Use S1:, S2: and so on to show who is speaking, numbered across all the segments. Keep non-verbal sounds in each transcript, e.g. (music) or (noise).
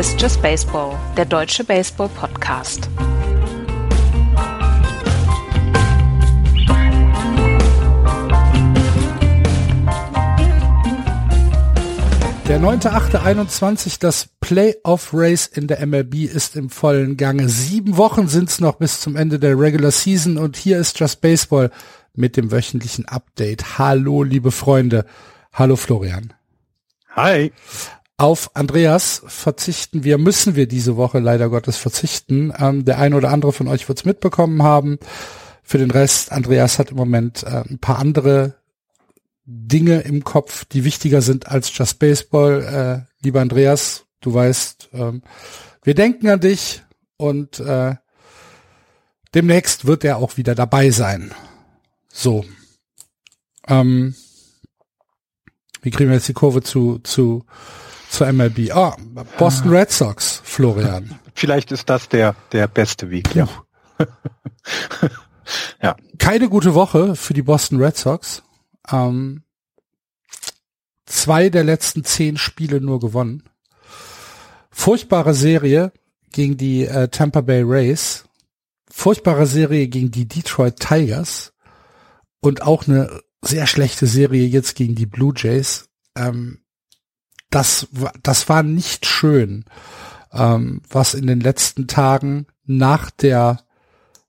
S1: Ist Just Baseball, der deutsche Baseball-Podcast.
S2: Der 9.8.21, das Playoff Race in der MLB ist im vollen Gange. Sieben Wochen sind's noch bis zum Ende der Regular Season und hier ist Just Baseball mit dem wöchentlichen Update. Hallo, liebe Freunde. Hallo, Florian.
S3: Hi.
S2: Auf Andreas verzichten wir, müssen wir diese Woche leider Gottes verzichten. Ähm, der eine oder andere von euch wird's mitbekommen haben. Für den Rest, Andreas hat im Moment äh, ein paar andere Dinge im Kopf, die wichtiger sind als Just Baseball. Äh, lieber Andreas, du weißt, ähm, wir denken an dich und äh, demnächst wird er auch wieder dabei sein. So. Ähm, wie kriegen wir jetzt die Kurve zu, zu, zu MLB? Ah, Boston Red Sox, Florian. (laughs)
S3: Vielleicht ist das der, der beste Weg, ja. (laughs)
S2: ja. Keine gute Woche für die Boston Red Sox. Ähm, zwei der letzten zehn Spiele nur gewonnen. Furchtbare Serie gegen die äh, Tampa Bay Rays. Furchtbare Serie gegen die Detroit Tigers. Und auch eine sehr schlechte Serie jetzt gegen die Blue Jays. Ähm, das, das war nicht schön, ähm, was in den letzten Tagen nach der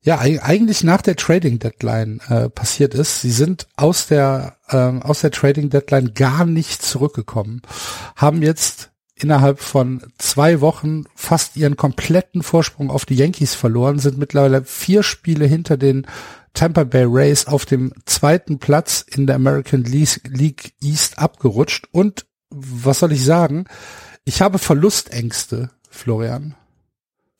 S2: ja, eigentlich nach der Trading Deadline äh, passiert ist. Sie sind aus der ähm, aus der Trading Deadline gar nicht zurückgekommen, haben jetzt innerhalb von zwei Wochen fast ihren kompletten Vorsprung auf die Yankees verloren, sind mittlerweile vier Spiele hinter den Tampa Bay Rays auf dem zweiten Platz in der American League East abgerutscht. Und was soll ich sagen? Ich habe Verlustängste, Florian.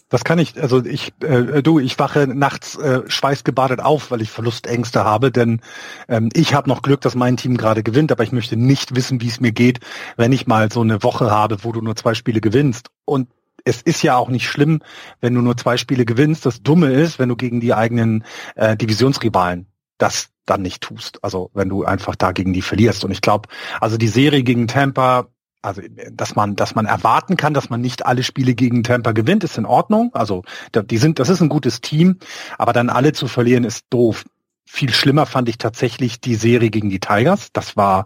S3: Das kann ich, also ich, äh, du, ich wache nachts äh, schweißgebadet auf, weil ich Verlustängste habe, denn ähm, ich habe noch Glück, dass mein Team gerade gewinnt, aber ich möchte nicht wissen, wie es mir geht, wenn ich mal so eine Woche habe, wo du nur zwei Spiele gewinnst. Und es ist ja auch nicht schlimm, wenn du nur zwei Spiele gewinnst. Das Dumme ist, wenn du gegen die eigenen äh, Divisionsrivalen das dann nicht tust. Also wenn du einfach da gegen die verlierst. Und ich glaube, also die Serie gegen Tampa also dass man, dass man erwarten kann, dass man nicht alle Spiele gegen Tampa gewinnt, ist in Ordnung. Also die sind, das ist ein gutes Team, aber dann alle zu verlieren ist doof. Viel schlimmer fand ich tatsächlich die Serie gegen die Tigers. Das war,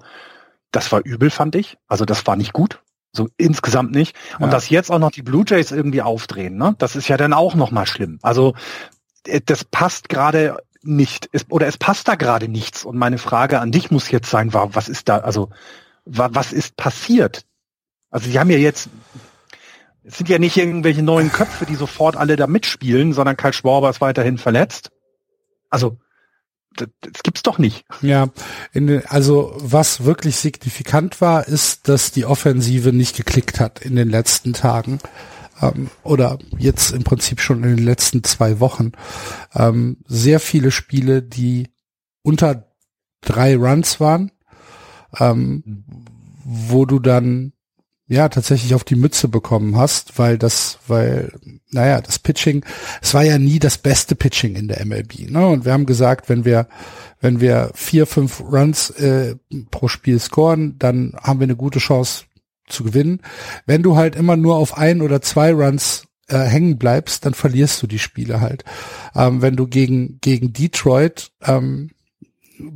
S3: das war übel, fand ich. Also das war nicht gut. So insgesamt nicht. Und ja. dass jetzt auch noch die Blue Jays irgendwie aufdrehen, ne? Das ist ja dann auch noch mal schlimm. Also äh, das passt gerade nicht. Es, oder es passt da gerade nichts. Und meine Frage an dich muss jetzt sein, war, was ist da, also was ist passiert? Also sie haben ja jetzt, es sind ja nicht irgendwelche neuen Köpfe, die sofort alle da mitspielen, sondern Karl Schwarber ist weiterhin verletzt. Also das gibt's doch nicht.
S2: Ja, in, also was wirklich signifikant war, ist, dass die Offensive nicht geklickt hat in den letzten Tagen ähm, oder jetzt im Prinzip schon in den letzten zwei Wochen. Ähm, sehr viele Spiele, die unter drei Runs waren, ähm, wo du dann ja tatsächlich auf die Mütze bekommen hast, weil das, weil, naja, das Pitching, es war ja nie das beste Pitching in der MLB. Ne? Und wir haben gesagt, wenn wir, wenn wir vier, fünf Runs äh, pro Spiel scoren, dann haben wir eine gute Chance zu gewinnen. Wenn du halt immer nur auf ein oder zwei Runs äh, hängen bleibst, dann verlierst du die Spiele halt. Ähm, wenn du gegen, gegen Detroit ähm,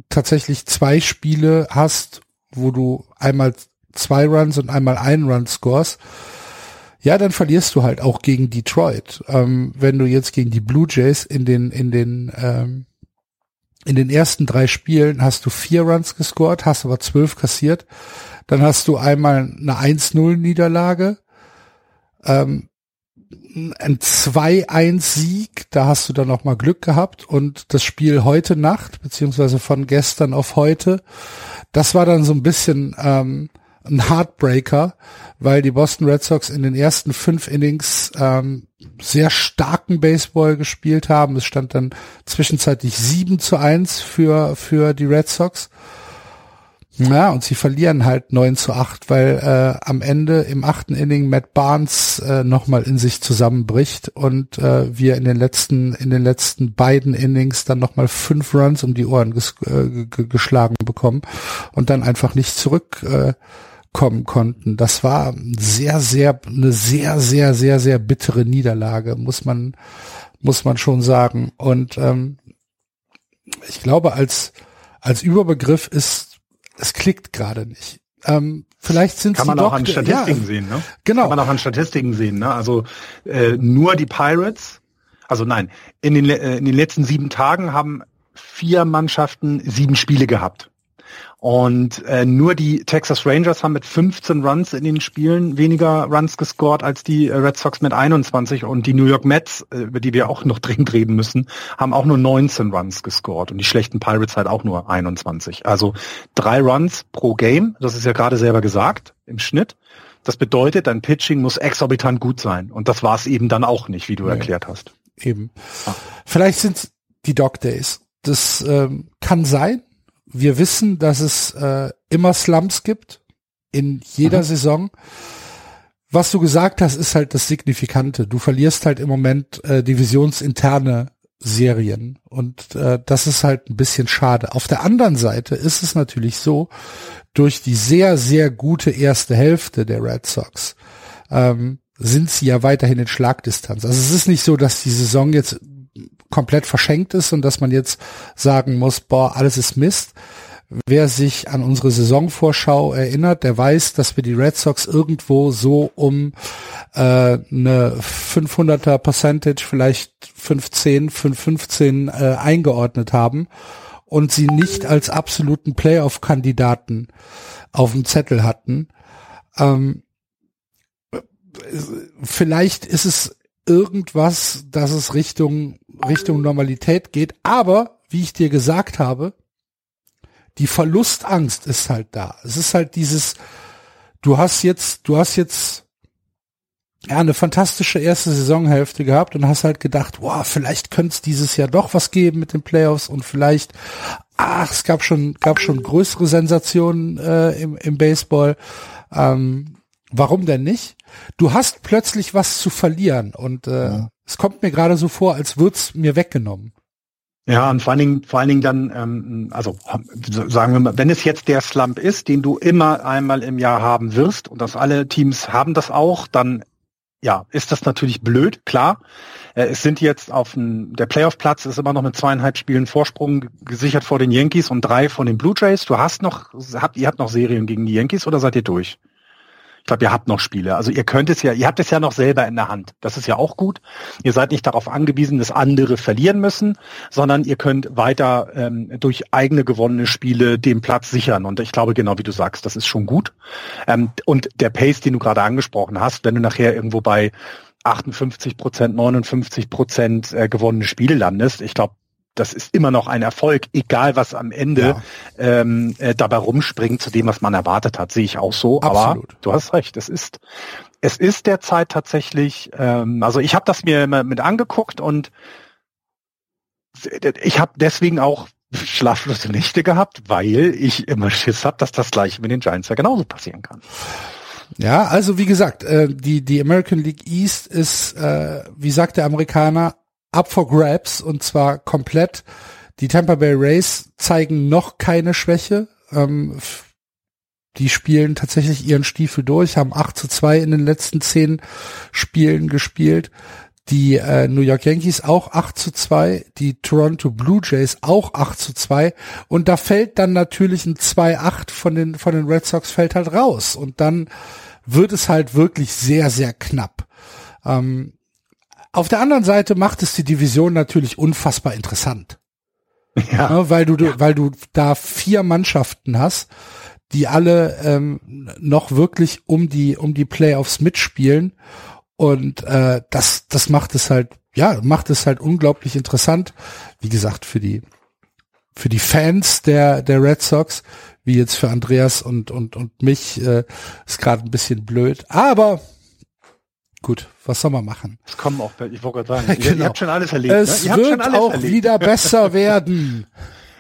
S2: tatsächlich zwei Spiele hast, wo du einmal zwei Runs und einmal einen Run scores, ja, dann verlierst du halt auch gegen Detroit. Ähm, wenn du jetzt gegen die Blue Jays in den, in den, ähm, in den ersten drei Spielen hast du vier Runs gescored, hast aber zwölf kassiert. Dann hast du einmal eine 1-0-Niederlage, ähm, ein 2-1-Sieg, da hast du dann noch mal Glück gehabt und das Spiel heute Nacht, beziehungsweise von gestern auf heute, das war dann so ein bisschen ähm, ein Heartbreaker, weil die Boston Red Sox in den ersten fünf Innings ähm, sehr starken Baseball gespielt haben. Es stand dann zwischenzeitlich 7 zu 1 für, für die Red Sox. Ja, und sie verlieren halt 9 zu 8, weil äh, am Ende im achten Inning Matt Barnes äh, nochmal in sich zusammenbricht und äh, wir in den letzten, in den letzten beiden Innings dann nochmal fünf Runs um die Ohren ges äh, geschlagen bekommen und dann einfach nicht zurück äh, kommen konnten. Das war sehr, sehr, eine sehr, sehr, sehr, sehr bittere Niederlage, muss man, muss man schon sagen. Und ähm, ich glaube, als, als Überbegriff ist, es klickt gerade nicht. Ähm, vielleicht sind
S3: kann man auch an Statistiken ja, sehen, ne? Genau. Kann man auch an Statistiken sehen, ne? Also äh, nur die Pirates, also nein, in den, äh, in den letzten sieben Tagen haben vier Mannschaften sieben Spiele gehabt. Und äh, nur die Texas Rangers haben mit 15 Runs in den Spielen weniger Runs gescored als die äh, Red Sox mit 21 und die New York Mets, äh, über die wir auch noch (laughs) dringend reden müssen, haben auch nur 19 Runs gescored und die schlechten Pirates halt auch nur 21. Also drei Runs pro Game, das ist ja gerade selber gesagt, im Schnitt. Das bedeutet, dein Pitching muss exorbitant gut sein und das war es eben dann auch nicht, wie du nee. erklärt hast.
S2: Eben. Ah. Vielleicht sind die Dog Days. Das ähm, kann sein, wir wissen, dass es äh, immer Slumps gibt in jeder mhm. Saison. Was du gesagt hast, ist halt das Signifikante. Du verlierst halt im Moment äh, divisionsinterne Serien und äh, das ist halt ein bisschen schade. Auf der anderen Seite ist es natürlich so, durch die sehr, sehr gute erste Hälfte der Red Sox ähm, sind sie ja weiterhin in Schlagdistanz. Also es ist nicht so, dass die Saison jetzt komplett verschenkt ist und dass man jetzt sagen muss, boah, alles ist Mist. Wer sich an unsere Saisonvorschau erinnert, der weiß, dass wir die Red Sox irgendwo so um äh, eine 500er Percentage, vielleicht 15, 515 äh, eingeordnet haben und sie nicht als absoluten Playoff-Kandidaten auf dem Zettel hatten. Ähm, vielleicht ist es irgendwas, dass es Richtung, Richtung Normalität geht. Aber, wie ich dir gesagt habe, die Verlustangst ist halt da. Es ist halt dieses, du hast jetzt, du hast jetzt ja, eine fantastische erste Saisonhälfte gehabt und hast halt gedacht, wow, vielleicht könnte es dieses Jahr doch was geben mit den Playoffs und vielleicht, ach, es gab schon, gab schon größere Sensationen äh, im, im Baseball. Ähm, warum denn nicht? Du hast plötzlich was zu verlieren und äh, ja. es kommt mir gerade so vor, als würd's mir weggenommen.
S3: Ja, und vor allen Dingen, vor allen Dingen dann, ähm, also sagen wir mal, wenn es jetzt der Slump ist, den du immer einmal im Jahr haben wirst, und das alle Teams haben das auch, dann ja, ist das natürlich blöd, klar. Äh, es sind jetzt auf dem, der Playoff-Platz ist immer noch mit zweieinhalb Spielen Vorsprung gesichert vor den Yankees und drei von den Blue Jays. Du hast noch, habt, ihr habt noch Serien gegen die Yankees oder seid ihr durch? Ich glaube, ihr habt noch Spiele. Also ihr könnt es ja, ihr habt es ja noch selber in der Hand. Das ist ja auch gut. Ihr seid nicht darauf angewiesen, dass andere verlieren müssen, sondern ihr könnt weiter ähm, durch eigene gewonnene Spiele den Platz sichern. Und ich glaube, genau wie du sagst, das ist schon gut. Ähm, und der Pace, den du gerade angesprochen hast, wenn du nachher irgendwo bei 58 Prozent, 59 Prozent äh, gewonnene Spiele landest, ich glaube, das ist immer noch ein Erfolg, egal was am Ende ja. ähm, äh, dabei rumspringt zu dem, was man erwartet hat, sehe ich auch so. Absolut. Aber du hast recht, es ist es ist derzeit tatsächlich, ähm, also ich habe das mir mit angeguckt und ich habe deswegen auch schlaflose Nächte gehabt, weil ich immer Schiss habe, dass das gleiche mit den Giants ja genauso passieren kann.
S2: Ja, also wie gesagt, äh, die die American League East ist, äh, wie sagt der Amerikaner, up for grabs und zwar komplett. Die Tampa Bay Rays zeigen noch keine Schwäche. Ähm, die spielen tatsächlich ihren Stiefel durch, haben 8 zu 2 in den letzten 10 Spielen gespielt. Die äh, New York Yankees auch 8 zu 2, die Toronto Blue Jays auch 8 zu 2 und da fällt dann natürlich ein 2-8 von den, von den Red Sox fällt halt raus und dann wird es halt wirklich sehr, sehr knapp. Ähm, auf der anderen Seite macht es die Division natürlich unfassbar interessant. Ja. ja weil du, ja. weil du da vier Mannschaften hast, die alle ähm, noch wirklich um die, um die Playoffs mitspielen. Und äh, das, das macht es halt, ja, macht es halt unglaublich interessant. Wie gesagt, für die, für die Fans der, der Red Sox, wie jetzt für Andreas und, und, und mich, äh, ist gerade ein bisschen blöd. Aber Gut, was soll man machen?
S3: Es kommen auch, ich wollte gerade (laughs) sagen, genau. ihr, habt schon alles erlebt.
S2: Es
S3: ne?
S2: wird auch erlebt. wieder (laughs) besser werden.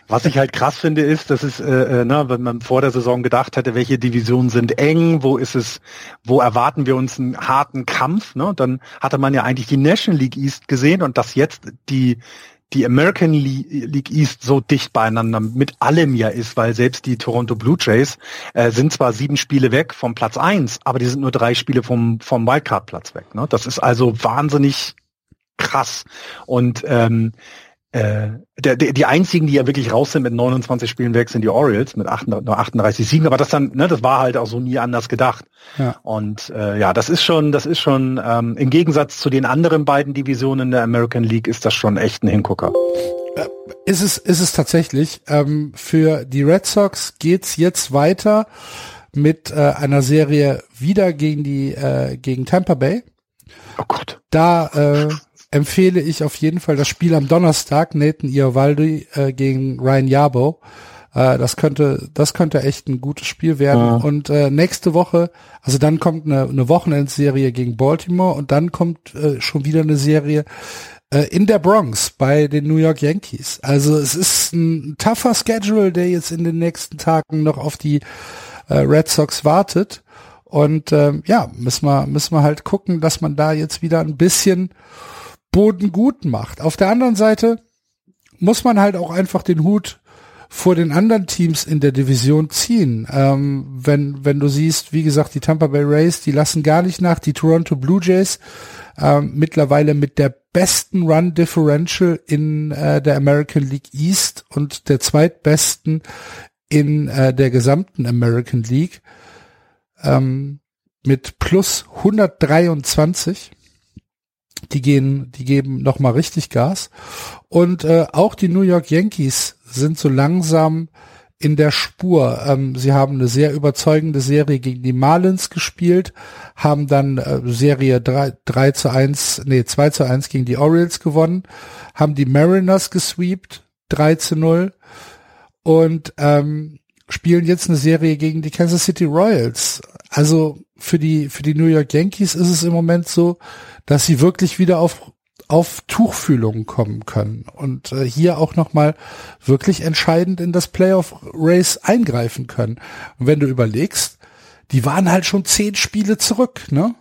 S3: Was ich halt krass finde, ist, dass es, äh, äh, ne, wenn man vor der Saison gedacht hätte, welche Divisionen sind eng, wo ist es, wo erwarten wir uns einen harten Kampf, ne? Dann hatte man ja eigentlich die National League East gesehen und dass jetzt die die American League East so dicht beieinander mit allem ja ist, weil selbst die Toronto Blue Jays äh, sind zwar sieben Spiele weg vom Platz eins, aber die sind nur drei Spiele vom, vom Wildcard-Platz weg. Ne? Das ist also wahnsinnig krass. Und ähm, äh, der, der, die einzigen, die ja wirklich raus sind mit 29 Spielen weg, sind die Orioles mit 38 Siegen. Aber das dann, ne, das war halt auch so nie anders gedacht. Ja. Und äh, ja, das ist schon, das ist schon ähm, im Gegensatz zu den anderen beiden Divisionen der American League ist das schon echt ein Hingucker.
S2: Äh, ist es, ist es tatsächlich. Ähm, für die Red Sox geht's jetzt weiter mit äh, einer Serie wieder gegen die äh, gegen Tampa Bay.
S3: Oh Gott.
S2: Da äh, empfehle ich auf jeden Fall das Spiel am Donnerstag, Nathan Iovaldi äh, gegen Ryan Yabo. Äh, das könnte, das könnte echt ein gutes Spiel werden. Ja. Und äh, nächste Woche, also dann kommt eine, eine Wochenendserie gegen Baltimore und dann kommt äh, schon wieder eine Serie äh, in der Bronx bei den New York Yankees. Also es ist ein tougher Schedule, der jetzt in den nächsten Tagen noch auf die äh, Red Sox wartet. Und ähm, ja, müssen wir, müssen wir halt gucken, dass man da jetzt wieder ein bisschen Boden gut macht. Auf der anderen Seite muss man halt auch einfach den Hut vor den anderen Teams in der Division ziehen. Ähm, wenn, wenn du siehst, wie gesagt, die Tampa Bay Rays, die lassen gar nicht nach, die Toronto Blue Jays ähm, mittlerweile mit der besten Run Differential in äh, der American League East und der zweitbesten in äh, der gesamten American League ähm, mit plus 123 die gehen, die geben noch mal richtig Gas. Und äh, auch die New York Yankees sind so langsam in der Spur. Ähm, sie haben eine sehr überzeugende Serie gegen die Marlins gespielt, haben dann äh, Serie 3, 3 zu 1, nee, 2 zu 1 gegen die Orioles gewonnen, haben die Mariners gesweept, 3 zu 0 und ähm, spielen jetzt eine Serie gegen die Kansas City Royals. Also für die, für die New York Yankees ist es im Moment so, dass sie wirklich wieder auf auf Tuchfühlung kommen können und äh, hier auch nochmal wirklich entscheidend in das Playoff Race eingreifen können. Und wenn du überlegst, die waren halt schon zehn Spiele zurück, ne?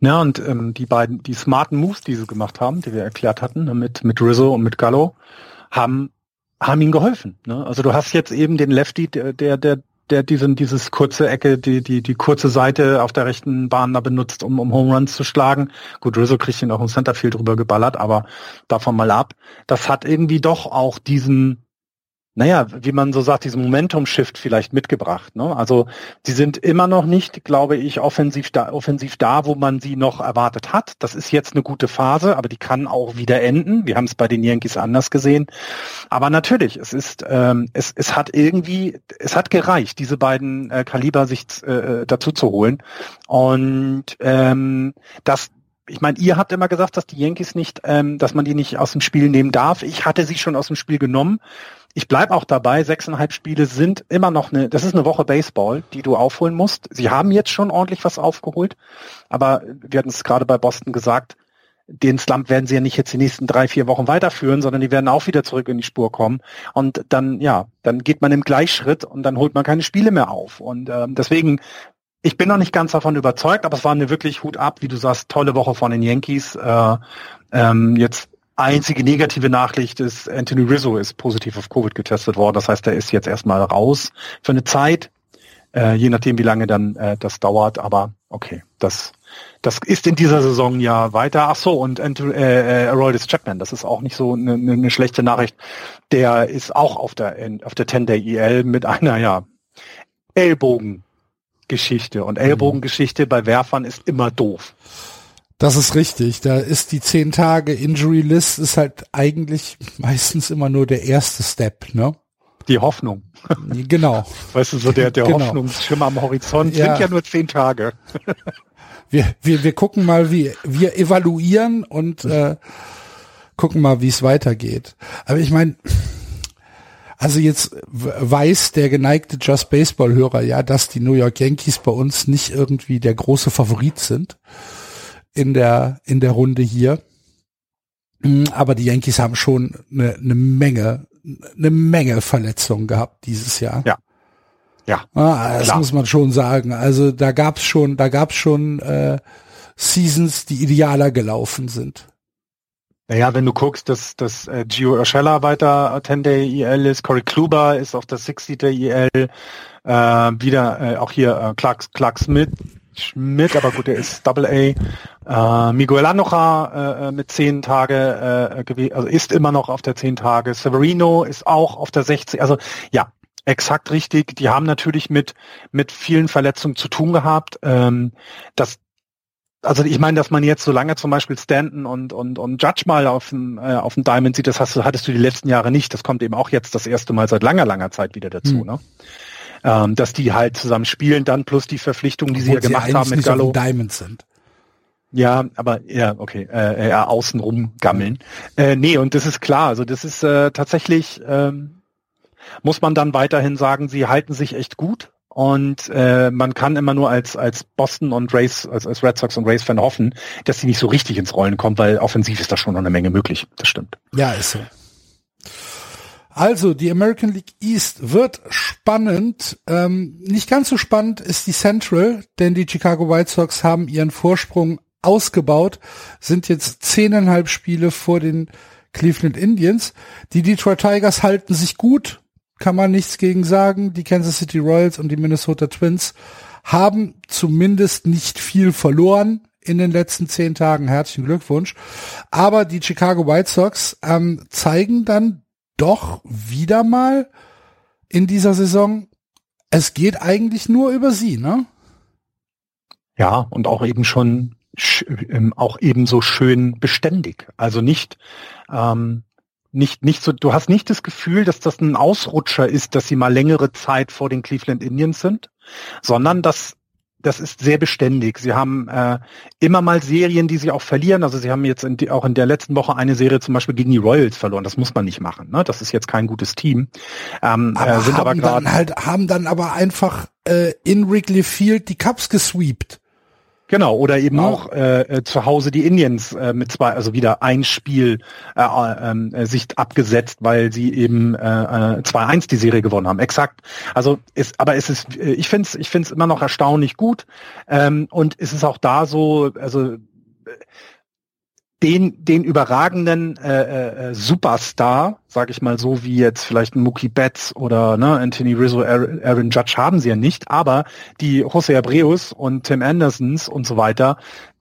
S3: Ja, und ähm, die beiden, die smarten Moves, die sie gemacht haben, die wir erklärt hatten, ne, mit, mit Rizzo und mit Gallo, haben, haben ihnen geholfen. Ne? Also du hast jetzt eben den Lefty, der, der, der der diesen, dieses kurze Ecke, die, die, die kurze Seite auf der rechten Bahn da benutzt, um, um Home Runs zu schlagen. Gut, Rizzo kriegt ihn auch im Centerfield drüber geballert, aber davon mal ab. Das hat irgendwie doch auch diesen, naja, wie man so sagt, diesen Momentum-Shift vielleicht mitgebracht. Ne? Also sie sind immer noch nicht, glaube ich, offensiv da, offensiv da, wo man sie noch erwartet hat. Das ist jetzt eine gute Phase, aber die kann auch wieder enden. Wir haben es bei den Yankees anders gesehen. Aber natürlich, es ist, ähm, es, es hat irgendwie, es hat gereicht, diese beiden äh, Kaliber sich äh, dazu zu holen. Und ähm, das, ich meine, ihr habt immer gesagt, dass die Yankees nicht, ähm, dass man die nicht aus dem Spiel nehmen darf. Ich hatte sie schon aus dem Spiel genommen ich bleibe auch dabei, sechseinhalb Spiele sind immer noch eine, das ist eine Woche Baseball, die du aufholen musst. Sie haben jetzt schon ordentlich was aufgeholt, aber wir hatten es gerade bei Boston gesagt, den Slump werden sie ja nicht jetzt die nächsten drei, vier Wochen weiterführen, sondern die werden auch wieder zurück in die Spur kommen. Und dann, ja, dann geht man im Gleichschritt und dann holt man keine Spiele mehr auf. Und ähm, deswegen, ich bin noch nicht ganz davon überzeugt, aber es war eine wirklich Hut ab, wie du sagst, tolle Woche von den Yankees. Äh, ähm, jetzt Einzige negative Nachricht ist, Anthony Rizzo ist positiv auf Covid getestet worden. Das heißt, er ist jetzt erstmal raus für eine Zeit, äh, je nachdem, wie lange dann äh, das dauert. Aber okay, das das ist in dieser Saison ja weiter. Ach so, und äh, äh, Aroldis Chapman, das ist auch nicht so eine, eine schlechte Nachricht. Der ist auch auf der auf der 10-Day-EL mit einer ja Ellbogengeschichte. Und Ellbogengeschichte bei Werfern ist immer doof.
S2: Das ist richtig. Da ist die zehn Tage Injury List ist halt eigentlich meistens immer nur der erste Step, ne?
S3: Die Hoffnung.
S2: Genau. (laughs)
S3: Weißt du, so der, der genau. Hoffnungsschimmer am Horizont ja. sind ja nur zehn Tage. (laughs)
S2: wir, wir, wir gucken mal, wie wir evaluieren und äh, gucken mal, wie es weitergeht. Aber ich meine, also jetzt weiß der geneigte Just Baseball Hörer ja, dass die New York Yankees bei uns nicht irgendwie der große Favorit sind in der, in der Runde hier. Mm, aber die Yankees haben schon eine, eine Menge, eine Menge Verletzungen gehabt dieses Jahr.
S3: Ja. Ja.
S2: Ah, das klar. muss man schon sagen. Also da gab's schon, da gab's schon äh, Seasons, die idealer gelaufen sind.
S3: Naja, wenn du guckst, dass, dass äh, Gio Urshela weiter 10-Day EL ist, Corey Kluber ist auf der 60-Day EL, äh, wieder äh, auch hier äh, Clark, Clark Smith, Schmidt, aber gut, der ist Double A. Äh, Miguel Anocha äh, äh mit zehn Tage äh, also ist immer noch auf der zehn Tage. Severino ist auch auf der 60. Also ja, exakt richtig. Die haben natürlich mit mit vielen Verletzungen zu tun gehabt. Ähm, das also ich meine, dass man jetzt so lange zum Beispiel Stanton und und und Judge mal auf dem äh, auf dem Diamond sieht, das hast du hattest du die letzten Jahre nicht. Das kommt eben auch jetzt das erste Mal seit langer langer Zeit wieder dazu. Hm. Ne? ähm, dass die halt zusammen spielen, dann plus die Verpflichtungen, die Obwohl sie ja gemacht haben mit Gallo.
S2: Diamonds sind.
S3: Ja, aber ja, okay, äh, eher außenrum gammeln. Äh, nee, und das ist klar. Also das ist äh, tatsächlich, ähm, muss man dann weiterhin sagen, sie halten sich echt gut. Und äh, man kann immer nur als als Boston und Race, als, als Red Sox und Race Fan hoffen, dass sie nicht so richtig ins Rollen kommen, weil offensiv ist da schon noch eine Menge möglich. Das stimmt.
S2: Ja, ist so. Also, die American League East wird spannend. Ähm, nicht ganz so spannend ist die Central, denn die Chicago White Sox haben ihren Vorsprung ausgebaut, sind jetzt zehneinhalb Spiele vor den Cleveland Indians. Die Detroit Tigers halten sich gut, kann man nichts gegen sagen. Die Kansas City Royals und die Minnesota Twins haben zumindest nicht viel verloren in den letzten zehn Tagen. Herzlichen Glückwunsch. Aber die Chicago White Sox ähm, zeigen dann doch wieder mal in dieser Saison, es geht eigentlich nur über sie, ne?
S3: Ja, und auch eben schon ähm, auch ebenso schön beständig. Also nicht ähm, nicht nicht so. Du hast nicht das Gefühl, dass das ein Ausrutscher ist, dass sie mal längere Zeit vor den Cleveland Indians sind, sondern dass das ist sehr beständig. Sie haben äh, immer mal Serien, die sie auch verlieren. Also sie haben jetzt in die, auch in der letzten Woche eine Serie zum Beispiel gegen die Royals verloren. Das muss man nicht machen. Ne? Das ist jetzt kein gutes Team.
S2: Ähm, aber äh, sind haben aber dann halt haben dann aber einfach äh, in Wrigley Field die Cups gesweept.
S3: Genau, oder eben ja. auch äh, äh, zu Hause die Indians äh, mit zwei, also wieder ein Spiel äh, äh, äh sich abgesetzt, weil sie eben äh, 2-1 äh, die Serie gewonnen haben. Exakt. Also ist, aber es ist, ich finde es ich find's immer noch erstaunlich gut. Ähm, und es ist auch da so, also den, den überragenden äh, äh, äh, Superstar, sage ich mal so, wie jetzt vielleicht ein Mookie Betts oder ne, Anthony Rizzo, Aaron Judge haben sie ja nicht, aber die Jose Abreus und Tim Andersons und so weiter,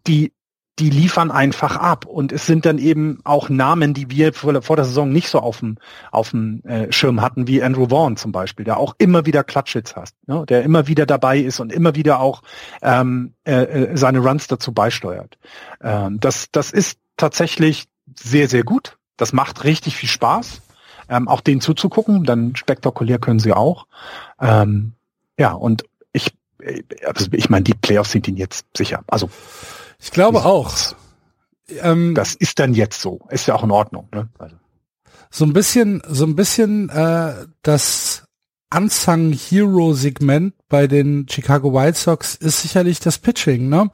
S3: die die liefern einfach ab und es sind dann eben auch Namen, die wir vor, vor der Saison nicht so auf dem auf dem äh, Schirm hatten, wie Andrew Vaughn zum Beispiel, der auch immer wieder Klatschhits hat, ne? der immer wieder dabei ist und immer wieder auch ähm, äh, äh seine Runs dazu beisteuert. Ähm, das das ist tatsächlich sehr, sehr gut. Das macht richtig viel Spaß, ähm, auch denen zuzugucken. Dann spektakulär können sie auch. Ähm, ja, und ich, also ich meine, die Playoffs sind ihnen jetzt sicher. Also
S2: ich glaube auch.
S3: Ähm, das ist dann jetzt so. Ist ja auch in Ordnung. Ne? Also.
S2: So ein bisschen, so ein bisschen äh, das Unsung Hero Segment bei den Chicago White Sox ist sicherlich das Pitching. Ne?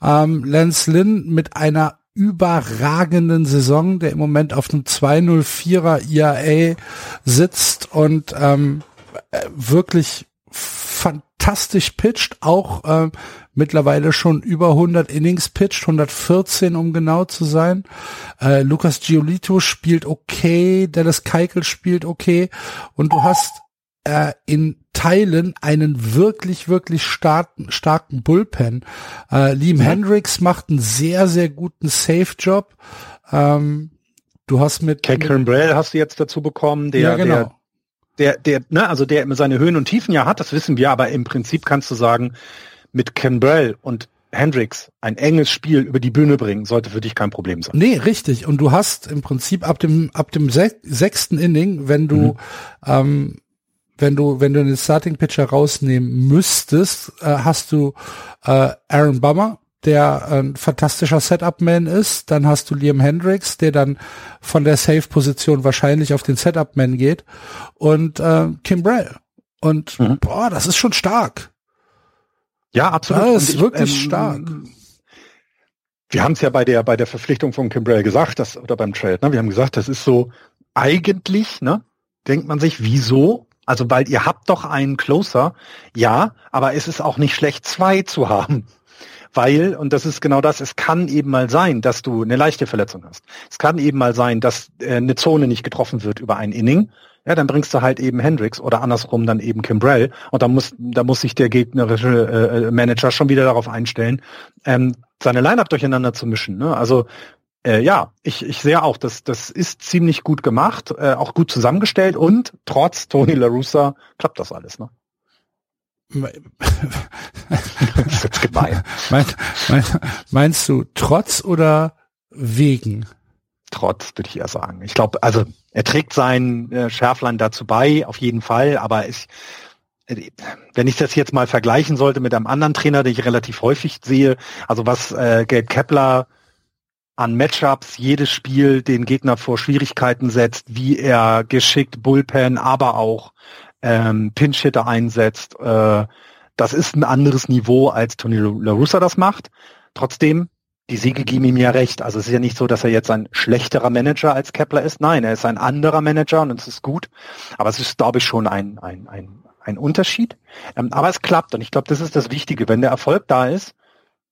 S2: Ähm, Lance Lynn mit einer überragenden Saison, der im Moment auf einem 204er IAA sitzt und ähm, äh, wirklich fantastisch pitcht, auch äh, mittlerweile schon über 100 Innings pitcht, 114 um genau zu sein. Äh, Lucas Giolito spielt okay, Dallas Keikel spielt okay und du hast äh, in Teilen einen wirklich, wirklich starken, starken Bullpen. Äh, Liam ja. Hendricks macht einen sehr, sehr guten Safe-Job. Ähm, du hast mit...
S3: Karen Brell hast du jetzt dazu bekommen, der, ja, genau. der, der, der, ne, also der immer seine Höhen und Tiefen ja hat, das wissen wir, aber im Prinzip kannst du sagen, mit Brell und Hendricks ein enges Spiel über die Bühne bringen, sollte für dich kein Problem sein.
S2: Nee, richtig. Und du hast im Prinzip ab dem, ab dem sechsten Inning, wenn du mhm. ähm, wenn du, wenn du den Starting Pitcher rausnehmen müsstest, äh, hast du äh, Aaron Bummer, der ein fantastischer Setup-Man ist. Dann hast du Liam Hendricks, der dann von der Safe-Position wahrscheinlich auf den Setup-Man geht. Und äh, Kim Brell. Und mhm. boah, das ist schon stark.
S3: Ja, absolut.
S2: Das ist ich, wirklich ähm, stark.
S3: Wir haben es ja bei der bei der Verpflichtung von Kim Brell gesagt, dass, oder beim Trade, ne? Wir haben gesagt, das ist so eigentlich, ne? Denkt man sich, wieso also weil ihr habt doch einen Closer, ja, aber es ist auch nicht schlecht, zwei zu haben. Weil, und das ist genau das, es kann eben mal sein, dass du eine leichte Verletzung hast. Es kann eben mal sein, dass äh, eine Zone nicht getroffen wird über ein Inning. Ja, dann bringst du halt eben Hendricks oder andersrum dann eben Kimbrell und dann muss, da muss sich der gegnerische äh, Manager schon wieder darauf einstellen, ähm, seine Line-Up durcheinander zu mischen. Ne? Also äh, ja, ich, ich sehe auch, das, das ist ziemlich gut gemacht, äh, auch gut zusammengestellt und trotz Tony La Russa klappt das alles. Ne?
S2: das (laughs) ist jetzt gemein. Mein, mein, meinst du trotz oder wegen?
S3: Trotz, würde ich eher sagen. Ich glaube, also er trägt sein äh, Schärflein dazu bei, auf jeden Fall, aber ich, äh, wenn ich das jetzt mal vergleichen sollte mit einem anderen Trainer, den ich relativ häufig sehe, also was äh, Gabe Kepler an Matchups jedes Spiel den Gegner vor Schwierigkeiten setzt, wie er geschickt Bullpen, aber auch ähm, Pinch-Hitter einsetzt. Äh, das ist ein anderes Niveau, als Tony La Russa das macht. Trotzdem, die Siege geben ihm ja recht. Also es ist ja nicht so, dass er jetzt ein schlechterer Manager als Kepler ist. Nein, er ist ein anderer Manager und es ist gut. Aber es ist, glaube ich, schon ein, ein, ein, ein Unterschied. Ähm, aber es klappt und ich glaube, das ist das Wichtige. Wenn der Erfolg da ist,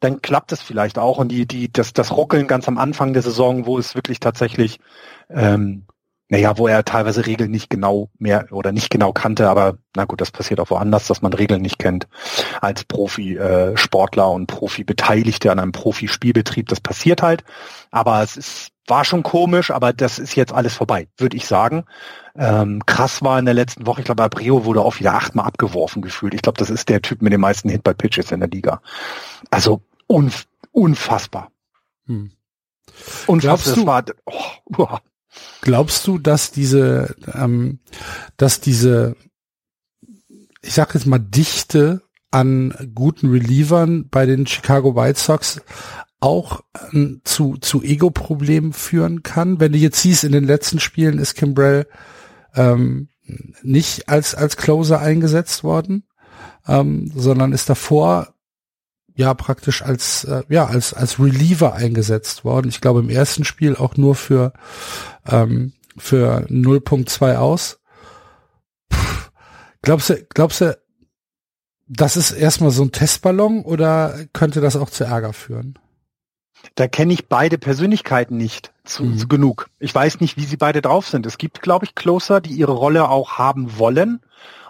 S3: dann klappt es vielleicht auch. Und die, die, das, das Ruckeln ganz am Anfang der Saison, wo es wirklich tatsächlich ähm, naja, wo er teilweise Regeln nicht genau mehr oder nicht genau kannte, aber na gut, das passiert auch woanders, dass man Regeln nicht kennt als Profi-Sportler äh, und Profi-Beteiligte an einem Profi-Spielbetrieb. Das passiert halt, aber es ist, war schon komisch, aber das ist jetzt alles vorbei, würde ich sagen. Ähm, krass war in der letzten Woche, ich glaube, Abreu wurde auch wieder achtmal abgeworfen gefühlt. Ich glaube, das ist der Typ mit den meisten Hit-by-Pitches in der Liga. Also unf unfassbar. Hm.
S2: Unfassbar. Das war, oh, Glaubst du, dass diese, ähm, dass diese, ich sag jetzt mal Dichte an guten Relievern bei den Chicago White Sox auch äh, zu, zu Ego-Problemen führen kann? Wenn du jetzt siehst, in den letzten Spielen ist Kimbrell ähm, nicht als, als Closer eingesetzt worden, ähm, sondern ist davor ja praktisch als äh, ja als als Reliever eingesetzt worden. Ich glaube im ersten Spiel auch nur für ähm, für 0.2 aus. Puh. Glaubst du, glaubst du, das ist erstmal so ein Testballon oder könnte das auch zu Ärger führen?
S3: Da kenne ich beide Persönlichkeiten nicht zu, mhm. zu genug. Ich weiß nicht, wie sie beide drauf sind. Es gibt, glaube ich, Closer, die ihre Rolle auch haben wollen.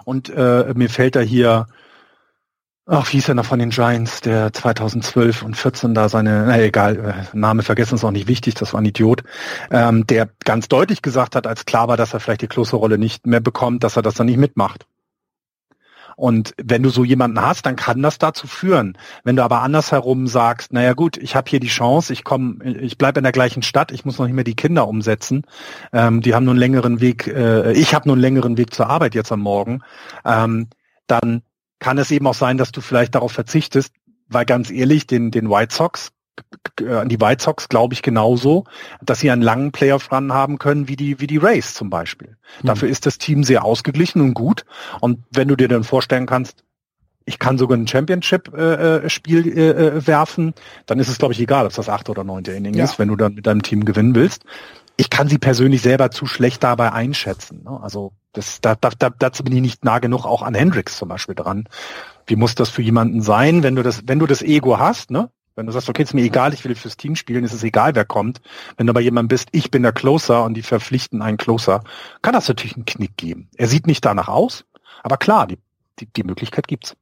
S3: Und äh, mir fällt da hier Ach, wie hieß er noch von den Giants, der 2012 und 14 da seine, na egal, äh, Name vergessen ist auch nicht wichtig, das war ein Idiot, ähm, der ganz deutlich gesagt hat, als klar war, dass er vielleicht die Klosterrolle nicht mehr bekommt, dass er das dann nicht mitmacht. Und wenn du so jemanden hast, dann kann das dazu führen. Wenn du aber andersherum sagst, naja gut, ich habe hier die Chance, ich komme, ich bleibe in der gleichen Stadt, ich muss noch nicht mehr die Kinder umsetzen, ähm, die haben einen längeren Weg, äh, ich habe einen längeren Weg zur Arbeit jetzt am Morgen, ähm, dann kann es eben auch sein, dass du vielleicht darauf verzichtest, weil ganz ehrlich, den, den White Sox, äh, an die White Sox glaube ich genauso, dass sie einen langen Playoff Run haben können, wie die, wie die Rays zum Beispiel. Mhm. Dafür ist das Team sehr ausgeglichen und gut. Und wenn du dir dann vorstellen kannst, ich kann sogar ein Championship-Spiel äh, äh, äh, werfen, dann ist es, glaube ich, egal, ob es das achte oder neunte Inning ja. ist, wenn du dann mit deinem Team gewinnen willst. Ich kann sie persönlich selber zu schlecht dabei einschätzen. Ne? Also das, da, da, da, dazu bin ich nicht nah genug auch an Hendrix zum Beispiel dran. Wie muss das für jemanden sein, wenn du das, wenn du das Ego hast, ne? Wenn du sagst, okay, ist mir egal, ich will fürs Team spielen, ist es egal, wer kommt. Wenn du aber jemand bist, ich bin der Closer und die verpflichten einen Closer, kann das natürlich einen Knick geben. Er sieht nicht danach aus, aber klar, die, die, die Möglichkeit gibt's.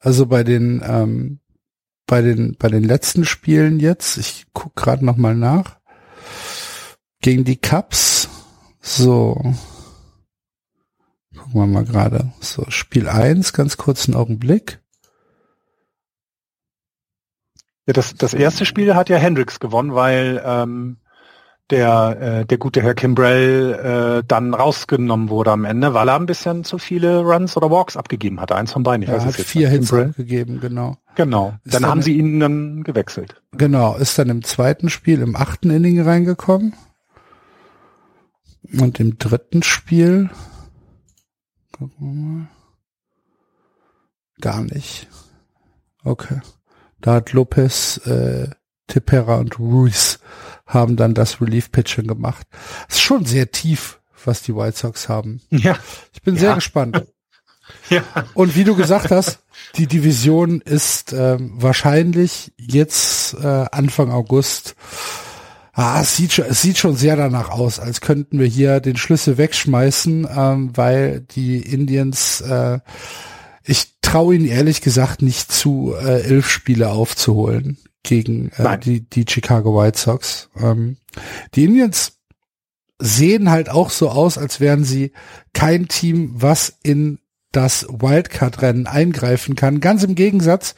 S2: Also bei den, ähm, bei den, bei den letzten Spielen jetzt, ich guck gerade noch mal nach, gegen die Cups, so, Gucken wir mal gerade. So, Spiel eins, ganz kurz einen Augenblick.
S3: Ja, das, das erste Spiel hat ja Hendricks gewonnen, weil ähm, der, äh, der gute Herr Kimbrell äh, dann rausgenommen wurde am Ende, weil er ein bisschen zu viele Runs oder Walks abgegeben hatte. Eins von beiden.
S2: Ich er weiß hat jetzt vier Hits abgegeben, genau.
S3: Genau. Ist dann, dann haben sie ihn dann gewechselt.
S2: Genau, ist dann im zweiten Spiel im achten Inning reingekommen. Und im dritten Spiel Gucken wir mal. Gar nicht. Okay. Da hat Lopez, äh, Tipera und Ruiz haben dann das Relief-Pitching gemacht. Das ist schon sehr tief, was die White Sox haben.
S3: Ja.
S2: Ich bin
S3: ja.
S2: sehr gespannt. (laughs) Ja. Und wie du gesagt hast, die Division ist äh, wahrscheinlich jetzt äh, Anfang August. Ah, es sieht, schon, es sieht schon sehr danach aus, als könnten wir hier den Schlüssel wegschmeißen, ähm, weil die Indians, äh, ich traue ihnen ehrlich gesagt nicht zu, äh, elf Spiele aufzuholen gegen äh, die, die Chicago White Sox. Ähm, die Indians sehen halt auch so aus, als wären sie kein Team, was in das Wildcard-Rennen eingreifen kann. Ganz im Gegensatz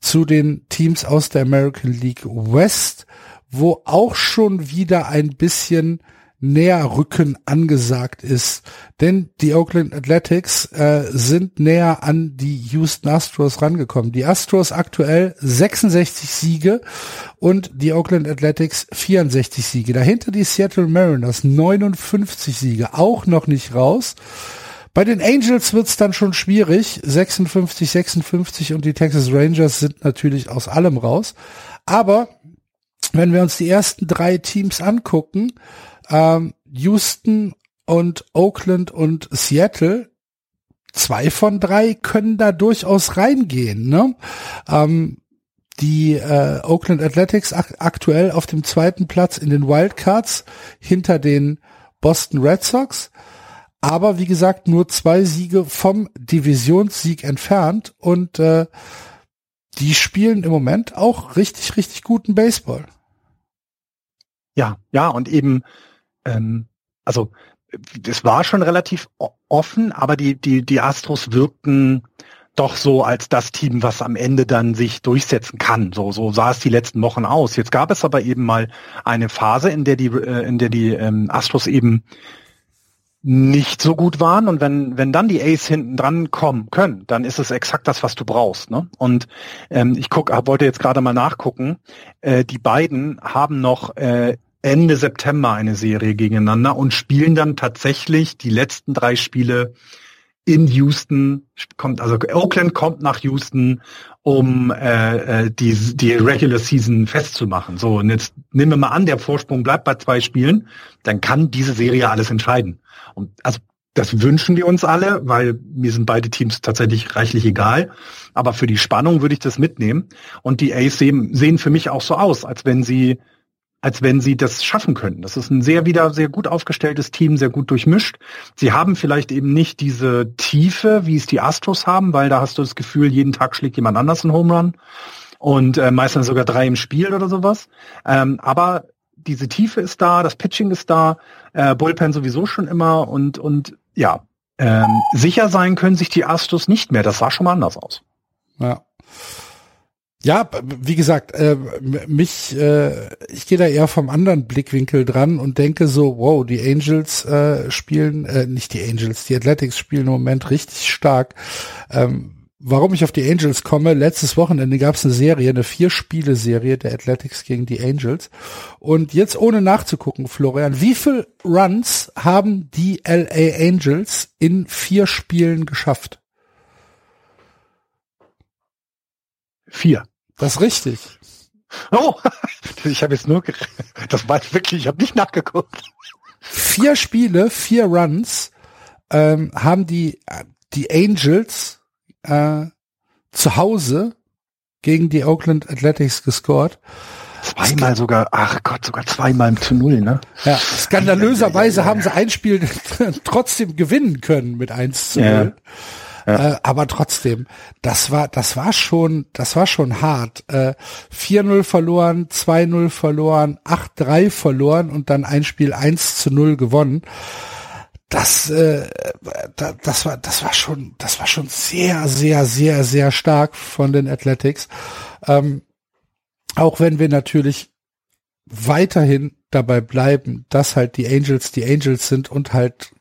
S2: zu den Teams aus der American League West, wo auch schon wieder ein bisschen näher Rücken angesagt ist. Denn die Oakland Athletics äh, sind näher an die Houston Astros rangekommen. Die Astros aktuell 66 Siege und die Oakland Athletics 64 Siege. Dahinter die Seattle Mariners 59 Siege, auch noch nicht raus. Bei den Angels wird's dann schon schwierig. 56, 56 und die Texas Rangers sind natürlich aus allem raus. Aber wenn wir uns die ersten drei Teams angucken, ähm, Houston und Oakland und Seattle, zwei von drei können da durchaus reingehen. Ne? Ähm, die äh, Oakland Athletics ak aktuell auf dem zweiten Platz in den Wildcards hinter den Boston Red Sox. Aber wie gesagt, nur zwei Siege vom Divisionssieg entfernt und äh, die spielen im Moment auch richtig, richtig guten Baseball.
S3: Ja, ja, und eben ähm, also es war schon relativ offen, aber die, die, die Astros wirkten doch so als das Team, was am Ende dann sich durchsetzen kann. So, so sah es die letzten Wochen aus. Jetzt gab es aber eben mal eine Phase, in der die, äh, in der die ähm, Astros eben nicht so gut waren und wenn wenn dann die Ace hinten dran kommen können, dann ist es exakt das, was du brauchst. Ne? Und ähm, ich guck, wollte jetzt gerade mal nachgucken. Äh, die beiden haben noch äh, Ende September eine Serie gegeneinander und spielen dann tatsächlich die letzten drei Spiele in Houston. Kommt also Oakland kommt nach Houston, um äh, äh, die die Regular Season festzumachen. So und jetzt nehmen wir mal an, der Vorsprung bleibt bei zwei Spielen, dann kann diese Serie alles entscheiden. Und also das wünschen wir uns alle, weil mir sind beide Teams tatsächlich reichlich egal. Aber für die Spannung würde ich das mitnehmen. Und die Ace sehen, sehen für mich auch so aus, als wenn sie als wenn sie das schaffen könnten. Das ist ein sehr wieder sehr gut aufgestelltes Team, sehr gut durchmischt. Sie haben vielleicht eben nicht diese Tiefe, wie es die Astros haben, weil da hast du das Gefühl, jeden Tag schlägt jemand anders einen Home Run und äh, meistens sogar drei im Spiel oder sowas. Ähm, aber diese Tiefe ist da, das Pitching ist da, äh, Bullpen sowieso schon immer und und ja, ähm, sicher sein können sich die Astros nicht mehr. Das sah schon mal anders aus.
S2: Ja. Ja, wie gesagt, äh, mich, äh, ich gehe da eher vom anderen Blickwinkel dran und denke so, wow, die Angels äh, spielen, äh, nicht die Angels, die Athletics spielen im Moment richtig stark. Ähm, warum ich auf die Angels komme, letztes Wochenende gab es eine Serie, eine Vier-Spiele-Serie der Athletics gegen die Angels. Und jetzt ohne nachzugucken, Florian, wie viel Runs haben die LA Angels in vier Spielen geschafft?
S3: Vier.
S2: Das ist richtig.
S3: Oh, (laughs) ich habe jetzt nur, das war wirklich, ich habe nicht nachgeguckt.
S2: Vier Spiele, vier Runs ähm, haben die die Angels äh, zu Hause gegen die Oakland Athletics gescored.
S3: Zweimal sogar, ach Gott, sogar zweimal zu null, ne?
S2: Ja, skandalöserweise haben sie ein Spiel (laughs) trotzdem gewinnen können mit 1 zu 0. Ja. Äh, aber trotzdem, das war, das war schon, das war schon hart. Äh, 4-0 verloren, 2-0 verloren, 8-3 verloren und dann ein Spiel 1 zu 0 gewonnen. Das, äh, da, das war, das war schon, das war schon sehr, sehr, sehr, sehr stark von den Athletics. Ähm, auch wenn wir natürlich weiterhin dabei bleiben, dass halt die Angels die Angels sind und halt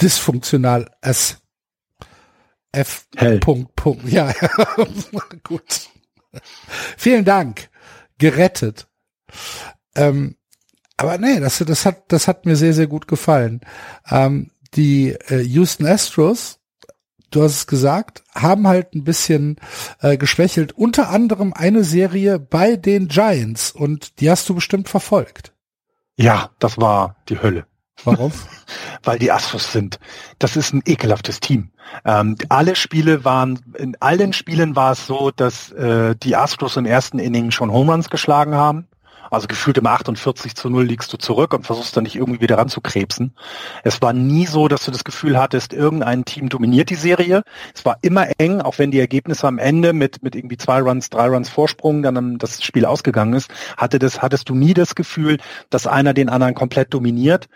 S2: dysfunktional as F. Hell. Punkt, Punkt. Ja, (laughs) gut. Vielen Dank. Gerettet. Ähm, aber nee, das, das hat, das hat mir sehr, sehr gut gefallen. Ähm, die äh, Houston Astros, du hast es gesagt, haben halt ein bisschen äh, geschwächelt. Unter anderem eine Serie bei den Giants und die hast du bestimmt verfolgt.
S3: Ja, das war die Hölle.
S2: Warum? (laughs)
S3: Weil die Astros sind. Das ist ein ekelhaftes Team. Ähm, alle Spiele waren, in allen Spielen war es so, dass äh, die Astros im ersten Inning schon Home Runs geschlagen haben. Also gefühlt immer 48 zu 0 liegst du zurück und versuchst dann nicht irgendwie wieder ranzukrebsen. Es war nie so, dass du das Gefühl hattest, irgendein Team dominiert die Serie. Es war immer eng, auch wenn die Ergebnisse am Ende mit, mit irgendwie zwei Runs, drei Runs Vorsprung dann das Spiel ausgegangen ist, hatte das, hattest du nie das Gefühl, dass einer den anderen komplett dominiert.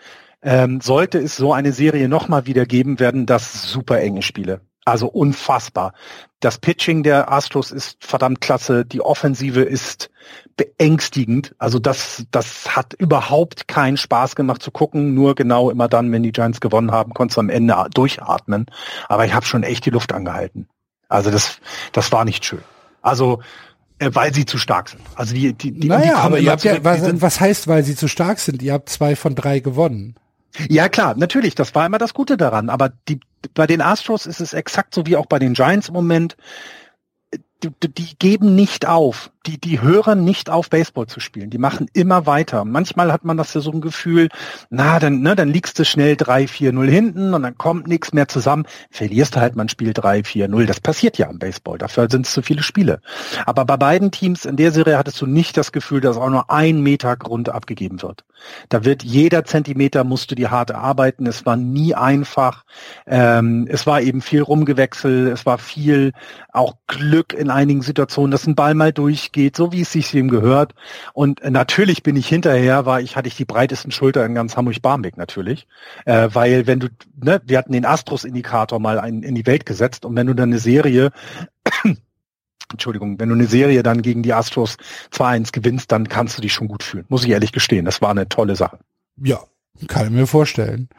S3: Ähm, sollte es so eine Serie nochmal wieder geben, werden das super enge Spiele. Also unfassbar. Das Pitching der Astros ist verdammt klasse. Die Offensive ist beängstigend. Also das, das hat überhaupt keinen Spaß gemacht zu gucken. Nur genau immer dann, wenn die Giants gewonnen haben, konntest du am Ende durchatmen. Aber ich habe schon echt die Luft angehalten. Also das, das war nicht schön. Also äh, weil sie zu stark sind. Also die, die, die,
S2: naja,
S3: die
S2: aber ihr habt ja, was, was heißt, weil sie zu stark sind? Ihr habt zwei von drei gewonnen.
S3: Ja klar, natürlich, das war immer das Gute daran. Aber die, bei den Astros ist es exakt so wie auch bei den Giants im Moment die, die geben nicht auf. Die, die hören nicht auf, Baseball zu spielen. Die machen immer weiter. Manchmal hat man das ja so ein Gefühl, na, dann, ne, dann liegst du schnell 3-4-0 hinten und dann kommt nichts mehr zusammen. Verlierst du halt mal ein Spiel 3-4-0. Das passiert ja am Baseball. Dafür sind es zu viele Spiele. Aber bei beiden Teams in der Serie hattest du nicht das Gefühl, dass auch nur ein Meter Grund abgegeben wird. Da wird jeder Zentimeter musst du dir hart erarbeiten. Es war nie einfach. Ähm, es war eben viel Rumgewechsel. Es war viel auch Glück in einigen Situationen, dass ein Ball mal durchgeht, so wie es sich ihm gehört. Und natürlich bin ich hinterher, war ich, hatte ich die breitesten Schultern in ganz Hamburg-Barmbek natürlich. Äh, weil wenn du, ne, wir hatten den Astros-Indikator mal ein, in die Welt gesetzt und wenn du dann eine Serie (coughs) Entschuldigung, wenn du eine Serie dann gegen die Astros 2-1 gewinnst, dann kannst du dich schon gut fühlen. Muss ich ehrlich gestehen. Das war eine tolle Sache.
S2: Ja, kann ich mir vorstellen.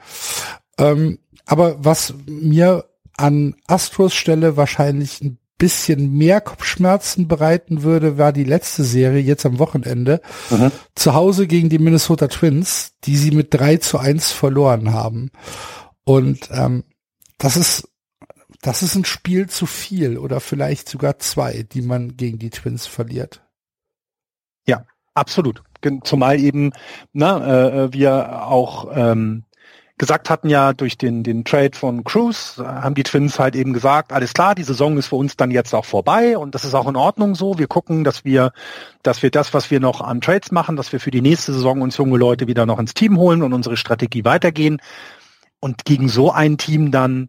S2: Ähm, aber was mir an Astros Stelle wahrscheinlich ein bisschen mehr Kopfschmerzen bereiten würde, war die letzte Serie jetzt am Wochenende. Mhm. Zu Hause gegen die Minnesota Twins, die sie mit 3 zu 1 verloren haben. Und ähm, das ist das ist ein Spiel zu viel oder vielleicht sogar zwei, die man gegen die Twins verliert.
S3: Ja, absolut. Zumal eben na, äh, wir auch ähm, gesagt hatten ja durch den, den Trade von Cruz, äh, haben die Twins halt eben gesagt, alles klar, die Saison ist für uns dann jetzt auch vorbei und das ist auch in Ordnung so. Wir gucken, dass wir, dass wir das, was wir noch an Trades machen, dass wir für die nächste Saison uns junge Leute wieder noch ins Team holen und unsere Strategie weitergehen. Und gegen so ein Team dann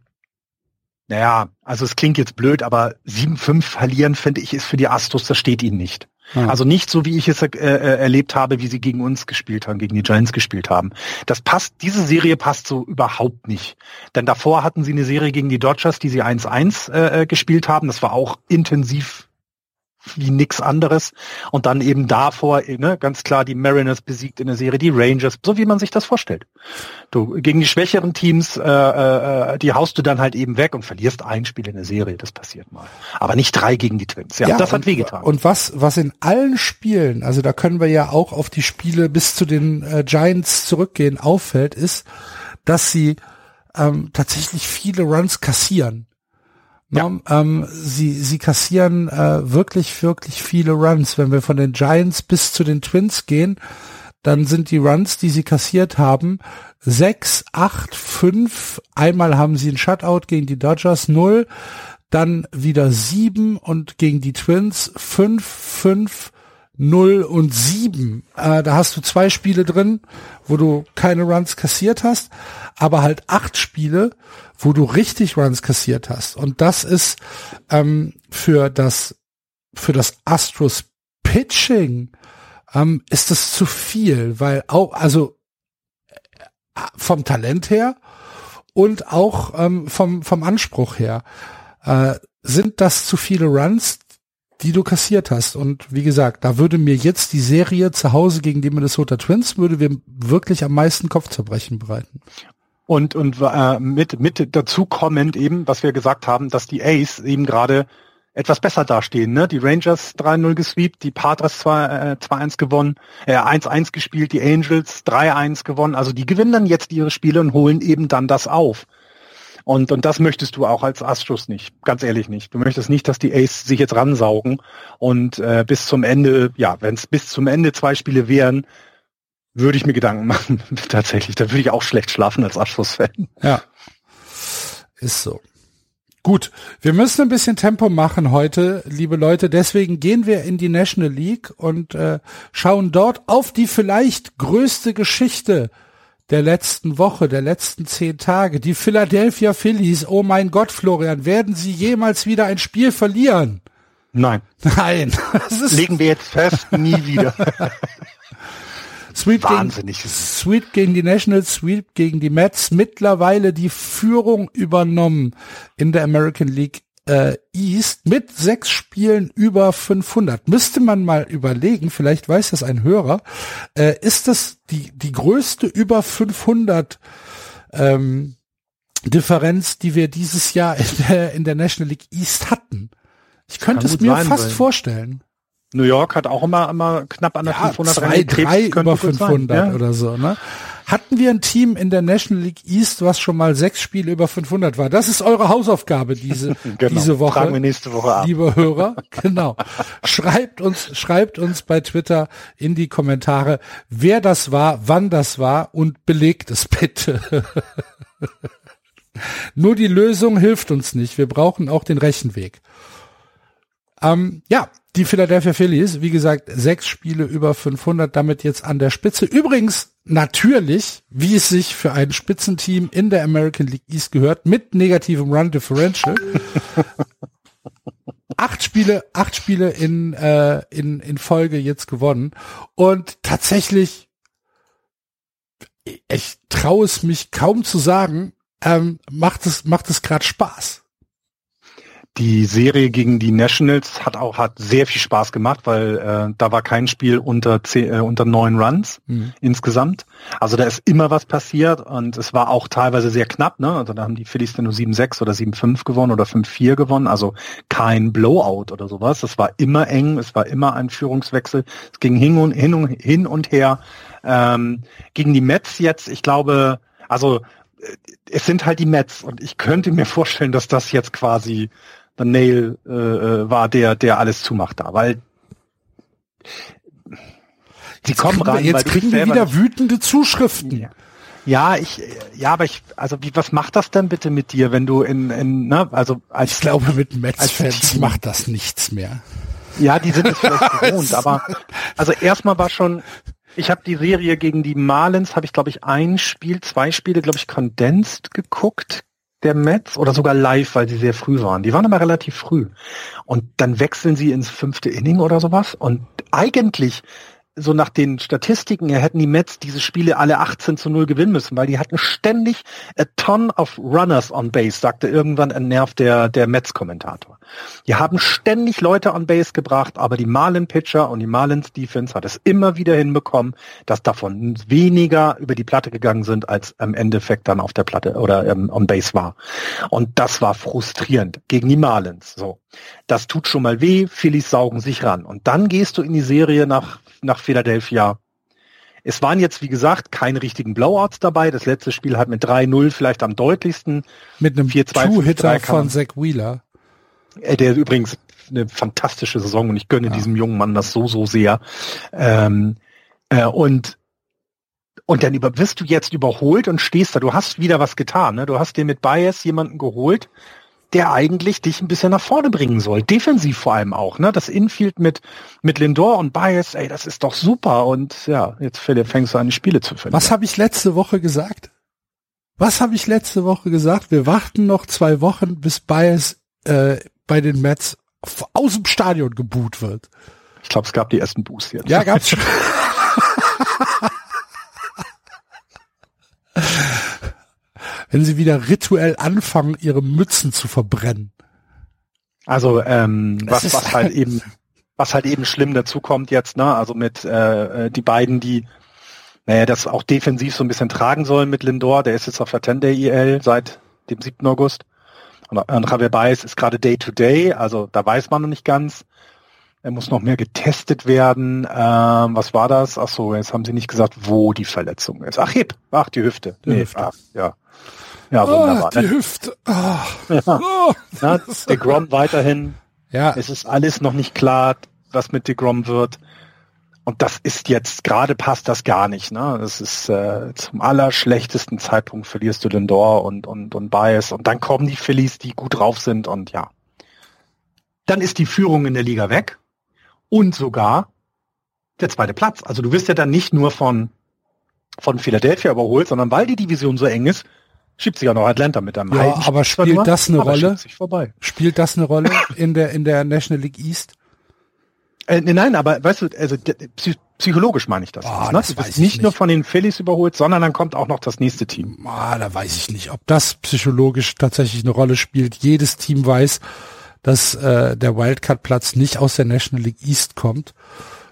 S3: naja, also es klingt jetzt blöd, aber 7-5 verlieren, finde ich, ist für die Astros, das steht ihnen nicht. Ja. Also nicht so, wie ich es äh, äh, erlebt habe, wie sie gegen uns gespielt haben, gegen die Giants gespielt haben. Das passt, diese Serie passt so überhaupt nicht. Denn davor hatten sie eine Serie gegen die Dodgers, die sie 1-1 äh, äh, gespielt haben. Das war auch intensiv wie nix anderes. Und dann eben davor, ne, ganz klar die Mariners besiegt in der Serie, die Rangers, so wie man sich das vorstellt. Du gegen die schwächeren Teams, äh, äh, die haust du dann halt eben weg und verlierst ein Spiel in der Serie, das passiert mal. Aber nicht drei gegen die Twins. Ja, ja das und, hat wehgetan.
S2: Und was, was in allen Spielen, also da können wir ja auch auf die Spiele bis zu den äh, Giants zurückgehen, auffällt, ist, dass sie ähm, tatsächlich viele Runs kassieren. Ja. Ähm, sie, sie kassieren äh, wirklich, wirklich viele Runs. Wenn wir von den Giants bis zu den Twins gehen, dann sind die Runs, die sie kassiert haben, sechs, acht, fünf. Einmal haben sie ein Shutout gegen die Dodgers, null. Dann wieder sieben und gegen die Twins fünf, fünf, 0 und 7. Äh, da hast du zwei Spiele drin, wo du keine Runs kassiert hast, aber halt acht Spiele, wo du richtig Runs kassiert hast. Und das ist ähm, für das für das Astros Pitching ähm, ist das zu viel, weil auch also äh, vom Talent her und auch ähm, vom vom Anspruch her äh, sind das zu viele Runs, die du kassiert hast. Und wie gesagt, da würde mir jetzt die Serie zu Hause gegen die Minnesota Twins würde wir wirklich am meisten Kopfzerbrechen bereiten.
S3: Und, und äh, mit, mit dazu kommend eben, was wir gesagt haben, dass die Ace eben gerade etwas besser dastehen. Ne? Die Rangers 3-0 gesweept, die Padres 2-1 äh, gewonnen, äh, 1-1 gespielt, die Angels 3-1 gewonnen. Also die gewinnen dann jetzt ihre Spiele und holen eben dann das auf. Und, und das möchtest du auch als Astros nicht, ganz ehrlich nicht. Du möchtest nicht, dass die Ace sich jetzt ransaugen und äh, bis zum Ende, ja, wenn es bis zum Ende zwei Spiele wären, Würde ich mir Gedanken machen, (laughs) tatsächlich. Da würde ich auch schlecht schlafen als Abschlussfan.
S2: Ja. Ist so. Gut, wir müssen ein bisschen Tempo machen heute, liebe Leute. Deswegen gehen wir in die National League und äh, schauen dort auf die vielleicht größte Geschichte der letzten Woche, der letzten zehn Tage. Die Philadelphia Phillies. Oh mein Gott, Florian, werden sie jemals wieder ein Spiel verlieren?
S3: Nein.
S2: Nein. (laughs)
S3: Legen wir jetzt fest, nie wieder. (laughs)
S2: Sweet
S3: Wahnsinnig.
S2: Gegen, Sweet gegen die Nationals, Sweet gegen die Mets. Mittlerweile die Führung übernommen in der American League äh, East mit sechs Spielen über 500. Müsste man mal überlegen, vielleicht weiß das ein Hörer, äh, ist das die, die größte über 500 ähm, Differenz, die wir dieses Jahr in der, in der National League East hatten. Ich könnte es mir sein, fast vorstellen.
S3: New York hat auch immer, immer knapp an der
S2: ja, 500 zwei, drei über 500 ja? oder so, ne? Hatten wir ein Team in der National League East, was schon mal sechs Spiele über 500 war? Das ist eure Hausaufgabe diese, (laughs) genau. diese Woche.
S3: Fragen wir nächste Woche ab.
S2: Liebe Hörer, (laughs) genau. schreibt uns, schreibt uns bei Twitter in die Kommentare, wer das war, wann das war und belegt es bitte. (laughs) Nur die Lösung hilft uns nicht. Wir brauchen auch den Rechenweg. Ähm, ja, die Philadelphia Phillies, wie gesagt, sechs Spiele über 500, damit jetzt an der Spitze. Übrigens natürlich, wie es sich für ein Spitzenteam in der American League East gehört, mit negativem Run Differential. (laughs) acht Spiele, acht Spiele in, äh, in, in Folge jetzt gewonnen. Und tatsächlich, ich traue es mich kaum zu sagen, ähm, macht es, macht es gerade Spaß
S3: die Serie gegen die Nationals hat auch hat sehr viel Spaß gemacht, weil äh, da war kein Spiel unter zehn, äh, unter neun Runs mhm. insgesamt. Also da ist immer was passiert und es war auch teilweise sehr knapp. Ne? Also da haben die Phillies dann nur 7-6 oder 7-5 gewonnen oder 5-4 gewonnen. Also kein Blowout oder sowas. Es war immer eng, es war immer ein Führungswechsel. Es ging hin und hin und, hin und her. Ähm, gegen die Mets jetzt, ich glaube, also äh, es sind halt die Mets und ich könnte mir (laughs) vorstellen, dass das jetzt quasi dann Nail äh, äh, war der, der alles zumacht da, weil
S2: die jetzt kommen rein. jetzt kriegen wir wieder wütende Zuschriften.
S3: Ja. Ja, ich, ja, aber ich, also wie, was macht das denn bitte mit dir, wenn du in, in ne, also als
S2: ich glaube mit Mets-Fans macht das nichts mehr.
S3: Ja, die sind es vielleicht (laughs) gewohnt, aber also erstmal war schon, ich habe die Serie gegen die Marlins, habe ich glaube ich ein Spiel, zwei Spiele, glaube ich, kondensiert geguckt der Mets oder sogar live, weil sie sehr früh waren. Die waren aber relativ früh. Und dann wechseln sie ins fünfte Inning oder sowas. Und eigentlich so nach den Statistiken her hätten die Mets diese Spiele alle 18 zu 0 gewinnen müssen, weil die hatten ständig a ton of runners on base, sagte irgendwann ein Nerv der, der Mets-Kommentator. Die haben ständig Leute on base gebracht, aber die Marlin-Pitcher und die Marlins-Defense hat es immer wieder hinbekommen, dass davon weniger über die Platte gegangen sind, als im Endeffekt dann auf der Platte oder ähm, on base war. Und das war frustrierend gegen die Marlins. So. Das tut schon mal weh, Phillies saugen sich ran. Und dann gehst du in die Serie nach nach Philadelphia. Es waren jetzt, wie gesagt, keine richtigen Blowouts dabei. Das letzte Spiel hat mit 3-0 vielleicht am deutlichsten.
S2: Mit einem Two-Hitter von Zach Wheeler.
S3: Äh, der übrigens eine fantastische Saison und ich gönne ja. diesem jungen Mann das so, so sehr. Ähm, äh, und und dann über, wirst du jetzt überholt und stehst da. Du hast wieder was getan. Ne? Du hast dir mit Bias jemanden geholt, der eigentlich dich ein bisschen nach vorne bringen soll. Defensiv vor allem auch, ne? Das Infield mit, mit Lindor und Bias, ey, das ist doch super. Und ja, jetzt fängst du an, die Spiele zu finden.
S2: Was habe ich letzte Woche gesagt? Was habe ich letzte Woche gesagt? Wir warten noch zwei Wochen, bis Bias äh, bei den Mets aus dem Stadion geboot wird.
S3: Ich glaube, es gab die ersten Boosts jetzt.
S2: Ja, gab's schon. (laughs) (laughs) (laughs) wenn sie wieder rituell anfangen, ihre Mützen zu verbrennen.
S3: Also ähm, was, was halt (laughs) eben was halt eben schlimm dazu kommt jetzt, ne? Also mit äh, äh, die beiden, die naja, das auch defensiv so ein bisschen tragen sollen mit Lindor, der ist jetzt auf der 10-Day-EL seit dem 7. August. Und, und Javier Baez ist gerade Day-to-Day, also da weiß man noch nicht ganz. Er muss noch mehr getestet werden. Ähm, was war das? Ach so, jetzt haben sie nicht gesagt, wo die Verletzung ist. Ach, Hip. Ach, die Hüfte. Die nee, Hüfte. Ach, ja.
S2: Ja, ah, wunderbar. Oh, die? Hüfte. Oh.
S3: Ja. Oh. Ja, der Grom weiterhin. Ja. Es ist alles noch nicht klar, was mit DeGrom wird. Und das ist jetzt, gerade passt das gar nicht. Ne? Das ist äh, zum allerschlechtesten Zeitpunkt verlierst du Lindor und, und, und Bias und dann kommen die Phillies, die gut drauf sind und ja. Dann ist die Führung in der Liga weg und sogar der zweite Platz. Also du wirst ja dann nicht nur von, von Philadelphia überholt, sondern weil die Division so eng ist, schiebt sich ja noch Atlanta mit einem
S2: Ja, aber spielt das eine Rolle? Spielt das eine Rolle in der, in der National League East?
S3: Äh, nein, aber weißt du, also psychologisch meine ich das.
S2: Oh,
S3: ne?
S2: das
S3: du
S2: weiß
S3: bist
S2: ich
S3: nicht,
S2: nicht.
S3: nur von den Phillies überholt, sondern dann kommt auch noch das nächste Team.
S2: Ah, da weiß ich nicht, ob das psychologisch tatsächlich eine Rolle spielt. Jedes Team weiß, dass äh, der Wildcard-Platz nicht aus der National League East kommt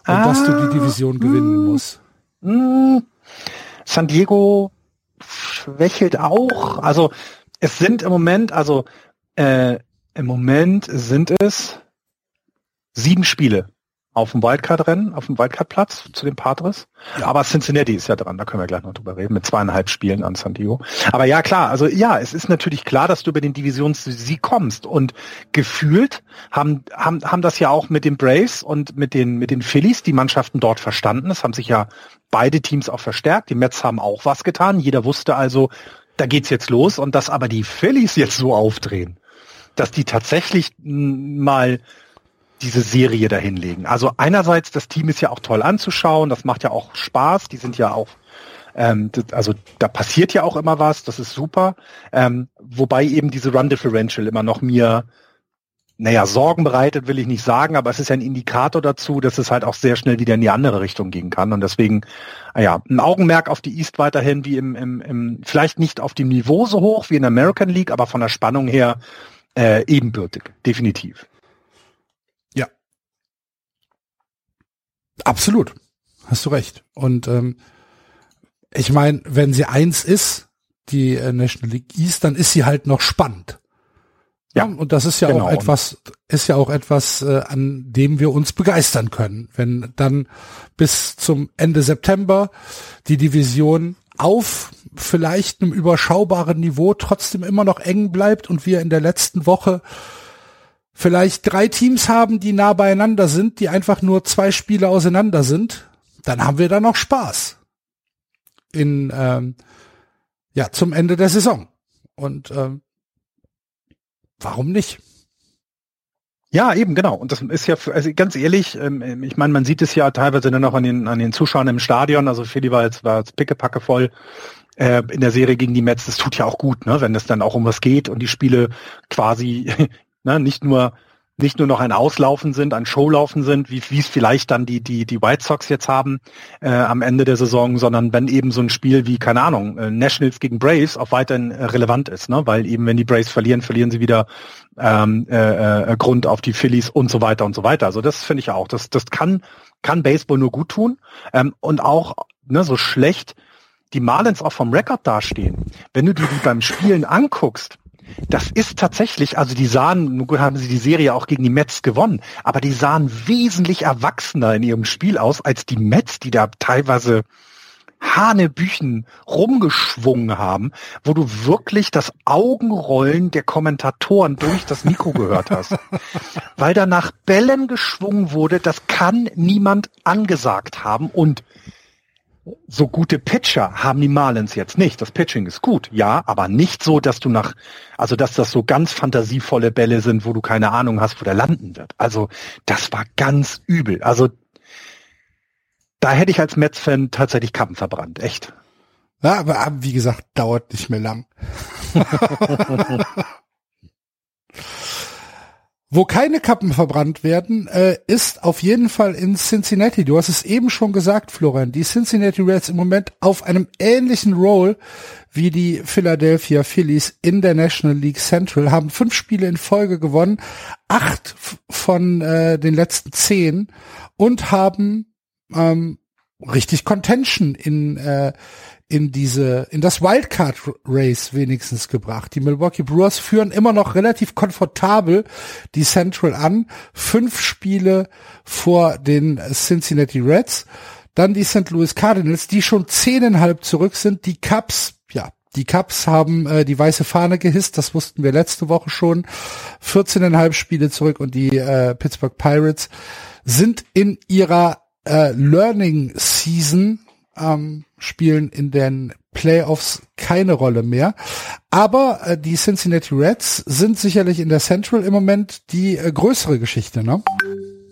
S2: und
S3: Ah,
S2: dass du die Division gewinnen musst.
S3: Hm, San Diego schwächelt auch. Also es sind im Moment, also äh, im Moment sind es sieben Spiele auf dem Wildcard-Rennen, auf dem Wildcard-Platz zu den Padres.
S2: Ja.
S3: Aber Cincinnati ist ja dran, da können wir gleich noch drüber reden, mit zweieinhalb Spielen an San Diego. Aber ja, klar, also ja, es ist natürlich klar, dass du über den Divisionssieg kommst. Und gefühlt haben, haben, haben das ja auch mit den Braves und mit den, mit den Phillies die Mannschaften dort verstanden. Es haben sich ja beide Teams auch verstärkt. Die Mets haben auch was getan. Jeder wusste also, da geht's jetzt los. Und dass aber die Phillies jetzt so aufdrehen, dass die tatsächlich m, mal diese Serie dahinlegen. Also einerseits, das Team ist ja auch toll anzuschauen, das macht ja auch Spaß, die sind ja auch, ähm, also da passiert ja auch immer was, das ist super. Ähm, wobei eben diese Run Differential immer noch mir, naja, Sorgen bereitet, will ich nicht sagen, aber es ist ja ein Indikator dazu, dass es halt auch sehr schnell wieder in die andere Richtung gehen kann. Und deswegen, naja, ein Augenmerk auf die East weiterhin, wie im, im, im vielleicht nicht auf dem Niveau so hoch wie in der American League, aber von der Spannung her äh, ebenbürtig, definitiv.
S2: Absolut. Hast du recht. Und ähm, ich meine, wenn sie eins ist, die äh, National League East, dann ist sie halt noch spannend.
S3: Ja,
S2: und das ist ja
S3: genau.
S2: auch etwas, ist ja auch etwas, äh, an dem wir uns begeistern können, wenn dann bis zum Ende September die Division auf vielleicht einem überschaubaren Niveau trotzdem immer noch eng bleibt und wir in der letzten Woche vielleicht drei Teams haben, die nah beieinander sind, die einfach nur zwei Spiele auseinander sind, dann haben wir da noch Spaß. In ähm, ja zum Ende der Saison. Und ähm, warum nicht?
S3: Ja, eben, genau. Und das ist ja, also ganz ehrlich, ähm, ich meine, man sieht es ja teilweise dann noch an den, an den Zuschauern im Stadion. Also Philly war jetzt, war jetzt pickepacke voll äh, in der Serie gegen die Mets. Das tut ja auch gut, ne, wenn es dann auch um was geht und die Spiele quasi ne, nicht nur nicht nur noch ein Auslaufen sind, ein Showlaufen sind, wie wie es vielleicht dann die die die White Sox jetzt haben äh, am Ende der Saison, sondern wenn eben so ein Spiel wie keine Ahnung äh, Nationals gegen Braves auch weiterhin äh, relevant ist, ne, weil eben wenn die Braves verlieren, verlieren sie wieder ähm, äh, äh, Grund auf die Phillies und so weiter und so weiter. Also das finde ich auch, das das kann kann Baseball nur gut tun ähm, und auch ne so schlecht die Marlins auch vom Rekord dastehen. Wenn du die beim Spielen anguckst das ist tatsächlich, also die sahen, nun gut haben sie die Serie auch gegen die Mets gewonnen, aber die sahen wesentlich erwachsener in ihrem Spiel aus als die Mets, die da teilweise Hanebüchen rumgeschwungen haben, wo du wirklich das Augenrollen der Kommentatoren durch das Mikro gehört hast. (laughs) Weil da nach Bällen geschwungen wurde, das kann niemand angesagt haben und so gute Pitcher haben die Marlins jetzt nicht. Das Pitching ist gut, ja, aber nicht so, dass du nach, also dass das so ganz fantasievolle Bälle sind, wo du keine Ahnung hast, wo der landen wird. Also das war ganz übel. Also da hätte ich als Mets-Fan tatsächlich Kappen verbrannt, echt.
S2: Ja, aber wie gesagt, dauert nicht mehr lang. (laughs) Wo keine Kappen verbrannt werden, äh, ist auf jeden Fall in Cincinnati. Du hast es eben schon gesagt, Florian. Die Cincinnati Reds im Moment auf einem ähnlichen Roll wie die Philadelphia Phillies in der National League Central, haben fünf Spiele in Folge gewonnen, acht von äh, den letzten zehn und haben ähm, richtig Contention in äh, in diese, in das Wildcard Race wenigstens gebracht. Die Milwaukee Brewers führen immer noch relativ komfortabel die Central an. Fünf Spiele vor den Cincinnati Reds. Dann die St. Louis Cardinals, die schon zehneinhalb zurück sind. Die Cubs, ja, die Cubs haben äh, die weiße Fahne gehisst, das wussten wir letzte Woche schon. 14,5 Spiele zurück und die äh, Pittsburgh Pirates sind in ihrer äh, Learning Season ähm, spielen in den Playoffs keine Rolle mehr. Aber äh, die Cincinnati Reds sind sicherlich in der Central im Moment die äh, größere Geschichte, ne?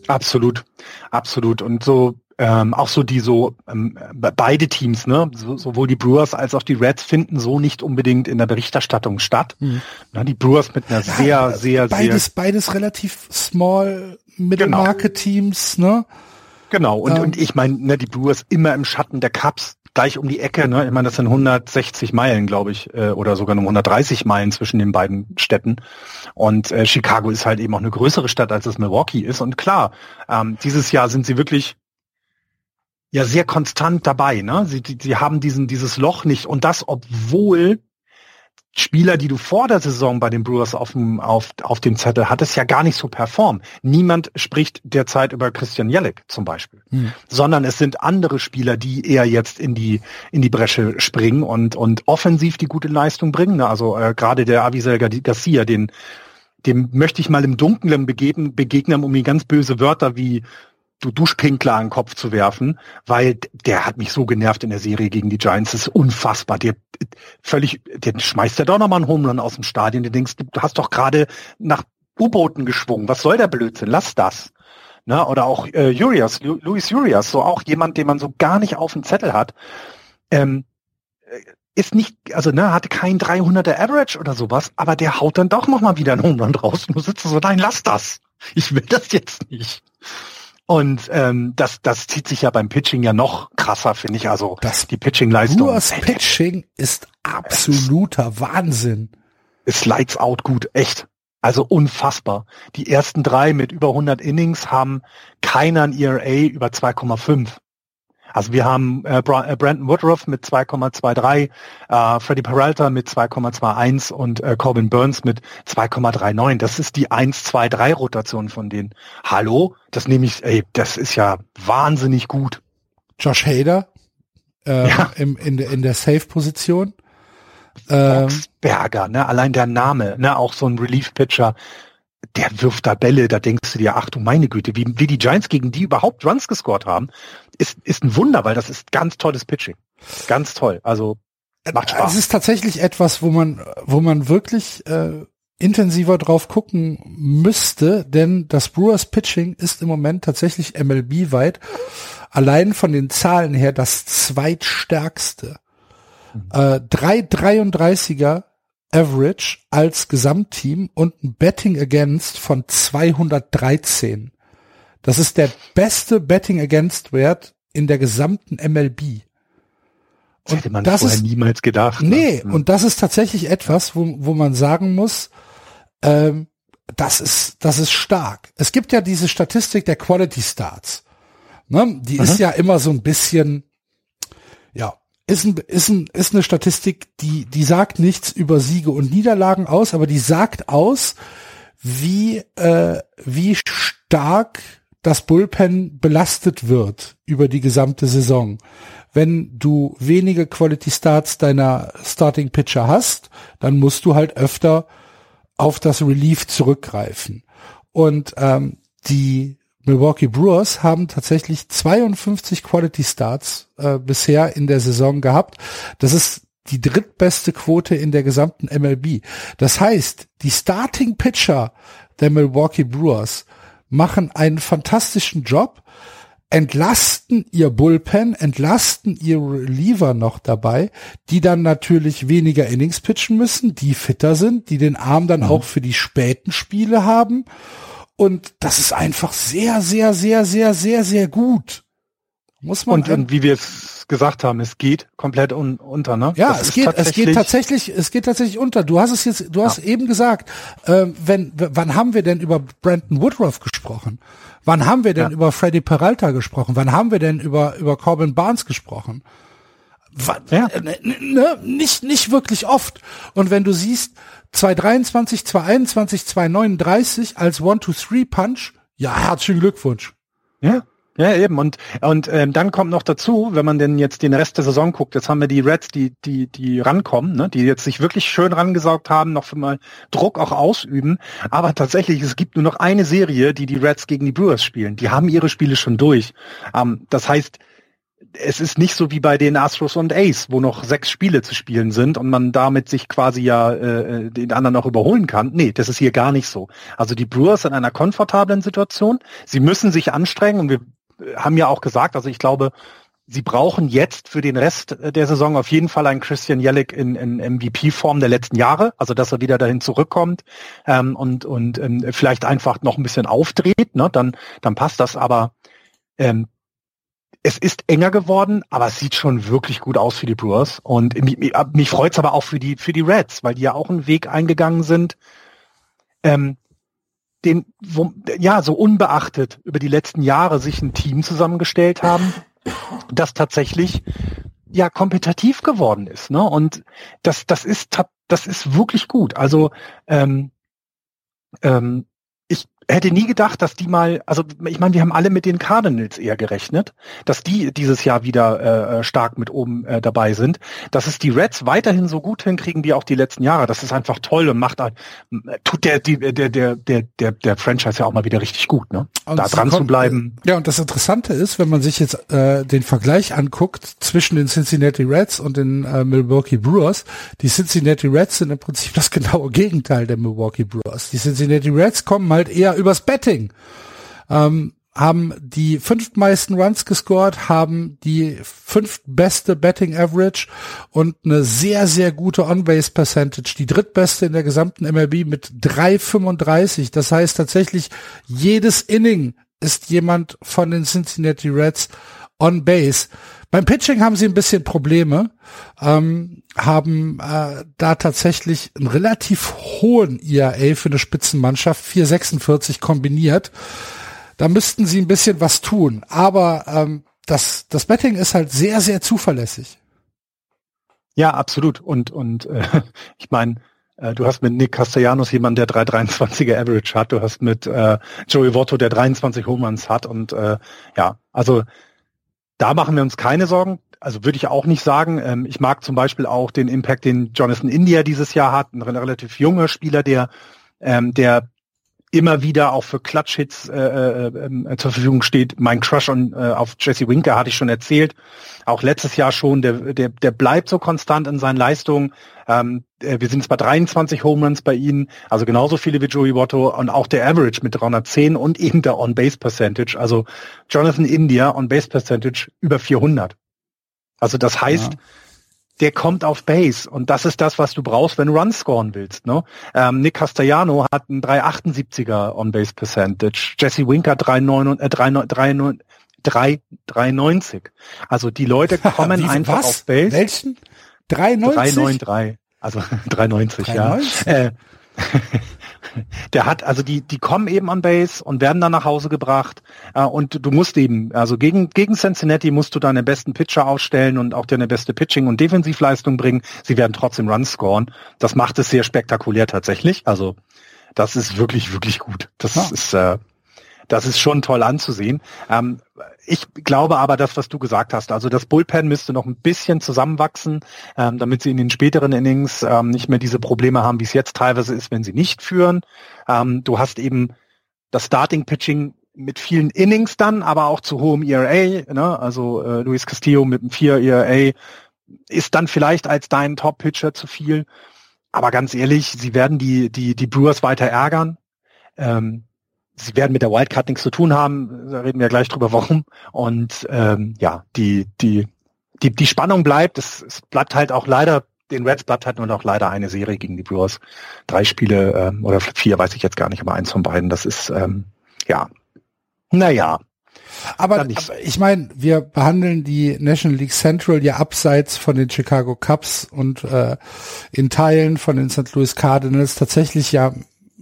S3: Absolut, absolut. Und so ähm, auch so die so ähm, beide Teams, ne, so, sowohl die Brewers als auch die Reds finden so nicht unbedingt in der Berichterstattung statt. Mhm. Na, die Brewers mit einer sehr, ja, sehr,
S2: beides,
S3: sehr
S2: beides relativ small Middle Market Teams, ne?
S3: Genau. Und ähm, und ich meine, ne, die Brewers immer im Schatten der Cups gleich um die Ecke. Ne? Ich meine, das sind 160 Meilen, glaube ich, äh, oder sogar nur 130 Meilen zwischen den beiden Städten. Und äh, Chicago ist halt eben auch eine größere Stadt, als es Milwaukee ist. Und klar, ähm, dieses Jahr sind sie wirklich ja sehr konstant dabei. Ne? Sie, die, sie haben diesen dieses Loch nicht und das, obwohl Spieler, die du vor der Saison bei den Brewers auf dem, auf, auf dem Zettel hattest, ja gar nicht so performen. Niemand spricht derzeit über Christian Jellick zum Beispiel, hm. sondern es sind andere Spieler, die eher jetzt in die, in die Bresche springen und, und offensiv die gute Leistung bringen. Ne? Also äh, gerade der Avisel Garcia, den, dem möchte ich mal im Dunkeln begegnen, begegnen, um die ganz böse Wörter wie du Duschpinkler an den Kopf zu werfen, weil der hat mich so genervt in der Serie gegen die Giants. Das ist unfassbar. Der völlig, der schmeißt ja doch nochmal einen Homerun aus dem Stadion. Du denkst, du hast doch gerade nach U-Booten geschwungen. Was soll der Blödsinn? Lass das. Na, oder auch äh, Urias, Luis Urias, so auch jemand, den man so gar nicht auf dem Zettel hat. Ähm, ist nicht, also ne, hatte kein 300er Average oder sowas, aber der haut dann doch nochmal wieder einen Homerun raus. Und du sitzt so, nein, lass das. Ich will das jetzt nicht. Und ähm, das, das zieht sich ja beim Pitching ja noch krasser, finde ich. Also
S2: das die Pitching-Leistung. Das Pitching ist absoluter Wahnsinn.
S3: Ist lights out gut, echt. Also unfassbar. Die ersten drei mit über 100 Innings haben keiner ein ERA über 2,5. Also wir haben äh, äh, Brandon Woodruff mit 2,23, äh, Freddie Peralta mit 2,21 und äh, Corbin Burns mit 2,39. Das ist die 1-2-3-Rotation von denen. Hallo? Das nehme ich, ey, das ist ja wahnsinnig gut.
S2: Josh Hader äh, ja. im, in, der in der Safe-Position.
S3: Boxberger, ne? allein der Name, ne? auch so ein Relief-Pitcher, der wirft da Bälle, da denkst du dir, ach du meine Güte, wie, wie die Giants gegen die überhaupt Runs gescored haben, ist, ist ein Wunder, weil das ist ganz tolles Pitching. Ganz toll. Also macht Spaß.
S2: Es ist tatsächlich etwas, wo man, wo man wirklich äh, intensiver drauf gucken müsste, denn das Brewers Pitching ist im Moment tatsächlich MLB weit allein von den Zahlen her das zweitstärkste. Mhm. Äh, 333er Average als Gesamtteam und ein Betting Against von 213. Das ist der beste Betting Against Wert in der gesamten MLB.
S3: Das hätte man das vorher ist, niemals gedacht.
S2: Ne? Nee, ne? und das ist tatsächlich etwas, wo, wo man sagen muss, ähm, das ist, das ist stark. Es gibt ja diese Statistik der Quality Starts. Ne? Die Aha. ist ja immer so ein bisschen, ja, ist, ein, ist, ein, ist eine Statistik, die, die sagt nichts über Siege und Niederlagen aus, aber die sagt aus, wie, äh, wie stark das Bullpen belastet wird über die gesamte Saison. Wenn du wenige Quality Starts deiner Starting Pitcher hast, dann musst du halt öfter auf das Relief zurückgreifen. Und ähm, die Milwaukee Brewers haben tatsächlich 52 Quality Starts äh, bisher in der Saison gehabt. Das ist die drittbeste Quote in der gesamten MLB. Das heißt, die Starting Pitcher der Milwaukee Brewers machen einen fantastischen Job, entlasten ihr Bullpen, entlasten ihr Reliever noch dabei, die dann natürlich weniger Innings pitchen müssen, die fitter sind, die den Arm dann mhm. auch für die späten Spiele haben und das ist einfach sehr, sehr, sehr, sehr, sehr, sehr gut.
S3: Muss man. Und, und wie wir es gesagt haben, es geht komplett un unter, ne?
S2: Ja, das es geht, es geht tatsächlich, es geht tatsächlich unter. Du hast es jetzt, du hast ja. eben gesagt, äh, wenn, wann haben wir denn über Brandon Woodruff gesprochen? Wann haben wir denn ja. über Freddy Peralta gesprochen? Wann haben wir denn über, über Corbin Barnes gesprochen? Ja. Ne, ne, nicht, nicht wirklich oft. Und wenn du siehst, 223, 221, 239 als One-Two-Three-Punch. Ja, herzlichen Glückwunsch.
S3: Ja. Ja, eben. Und, und ähm, dann kommt noch dazu, wenn man denn jetzt den Rest der Saison guckt, jetzt haben wir die Reds, die, die, die rankommen, ne, die jetzt sich wirklich schön rangesaugt haben, noch für mal Druck auch ausüben. Aber tatsächlich, es gibt nur noch eine Serie, die die Reds gegen die Brewers spielen. Die haben ihre Spiele schon durch. Ähm, das heißt, es ist nicht so wie bei den Astros und Ace, wo noch sechs Spiele zu spielen sind und man damit sich quasi ja äh, den anderen noch überholen kann. Nee, das ist hier gar nicht so. Also die Brewers in einer komfortablen Situation. Sie müssen sich anstrengen und wir haben ja auch gesagt, also ich glaube, sie brauchen jetzt für den Rest der Saison auf jeden Fall einen Christian Jellick in, in MVP-Form der letzten Jahre, also dass er wieder dahin zurückkommt ähm, und, und ähm, vielleicht einfach noch ein bisschen aufdreht, ne? dann, dann passt das. Aber ähm, es ist enger geworden, aber es sieht schon wirklich gut aus für die Brewers. Und mich, mich freut es aber auch für die, für die Reds, weil die ja auch einen Weg eingegangen sind, ähm, den, wo, ja, so unbeachtet über die letzten Jahre sich ein Team zusammengestellt haben, das tatsächlich ja kompetitiv geworden ist. Ne? Und das, das ist, das ist wirklich gut. Also ähm, ähm, hätte nie gedacht, dass die mal, also ich meine, wir haben alle mit den Cardinals eher gerechnet, dass die dieses Jahr wieder äh, äh, stark mit oben äh, dabei sind. Dass es die Reds weiterhin so gut hinkriegen wie auch die letzten Jahre, das ist einfach toll und macht tut der die, der der der der der Franchise ja auch mal wieder richtig gut, ne? Und da dran kommt, zu bleiben.
S2: Ja, und das Interessante ist, wenn man sich jetzt äh, den Vergleich anguckt zwischen den Cincinnati Reds und den äh, Milwaukee Brewers, die Cincinnati Reds sind im Prinzip das genaue Gegenteil der Milwaukee Brewers. Die Cincinnati Reds kommen halt eher übers Betting. Ähm, haben die fünftmeisten Runs gescored, haben die fünftbeste Betting Average und eine sehr, sehr gute On-Base Percentage, die drittbeste in der gesamten MLB mit 3,35. Das heißt tatsächlich, jedes Inning ist jemand von den Cincinnati Reds on Base. Beim Pitching haben sie ein bisschen Probleme, ähm, haben äh, da tatsächlich einen relativ hohen IAA für eine Spitzenmannschaft, 446 kombiniert. Da müssten sie ein bisschen was tun. Aber ähm, das, das Betting ist halt sehr, sehr zuverlässig.
S3: Ja, absolut. Und, und äh, (laughs) ich meine, äh, du hast mit Nick Castellanos jemanden, der 323er Average hat. Du hast mit äh, Joey Votto, der 23 Homans hat. Und äh, ja, also da machen wir uns keine Sorgen. Also würde ich auch nicht sagen. Ähm, ich mag zum Beispiel auch den Impact, den Jonathan India dieses Jahr hat, ein relativ junger Spieler, der ähm, der immer wieder auch für Clutch-Hits äh, äh, äh, zur Verfügung steht. Mein Crush on, äh, auf Jesse Winker hatte ich schon erzählt. Auch letztes Jahr schon. Der, der, der bleibt so konstant in seinen Leistungen. Ähm, äh, wir sind jetzt bei 23 Home Runs bei ihnen, also genauso viele wie Joey Votto und auch der Average mit 310 und eben der On-Base Percentage. Also Jonathan India On-Base Percentage über 400. Also das heißt, ja der kommt auf Base und das ist das, was du brauchst, wenn du Runs scoren willst. Ne? Ähm, Nick Castellano hat einen 378er On-Base Percentage, Jesse Winker 390. Äh, 390. Also die Leute (laughs) kommen einfach was? auf Base.
S2: Welchen?
S3: 390? 393. Also (laughs) 390, 390? ja. Äh, (laughs) der hat, also die, die kommen eben an Base und werden dann nach Hause gebracht. Äh, und du musst eben, also gegen, gegen Cincinnati musst du deine besten Pitcher ausstellen und auch deine beste Pitching- und Defensivleistung bringen. Sie werden trotzdem Runs scoren. Das macht es sehr spektakulär tatsächlich. Also das ist wirklich, wirklich gut. Das ja. ist, äh, das ist schon toll anzusehen. Ähm, ich glaube aber das, was du gesagt hast, also das Bullpen müsste noch ein bisschen zusammenwachsen, ähm, damit sie in den späteren Innings ähm, nicht mehr diese Probleme haben, wie es jetzt teilweise ist, wenn sie nicht führen. Ähm, du hast eben das Starting Pitching mit vielen Innings dann, aber auch zu hohem ERA. Ne? Also äh, Luis Castillo mit einem 4 ERA ist dann vielleicht als dein Top-Pitcher zu viel. Aber ganz ehrlich, sie werden die, die, die Brewers weiter ärgern. Ähm, sie werden mit der Wildcard nichts zu tun haben, da reden wir gleich drüber, warum. Und ähm, ja, die, die, die, die Spannung bleibt, es, es bleibt halt auch leider, den Reds bleibt halt nur noch leider eine Serie gegen die Brewers. Drei Spiele ähm, oder vier, weiß ich jetzt gar nicht, aber eins von beiden, das ist ähm, ja, naja.
S2: Aber, aber ich meine, wir behandeln die National League Central ja abseits von den Chicago Cubs und äh, in Teilen von den St. Louis Cardinals tatsächlich ja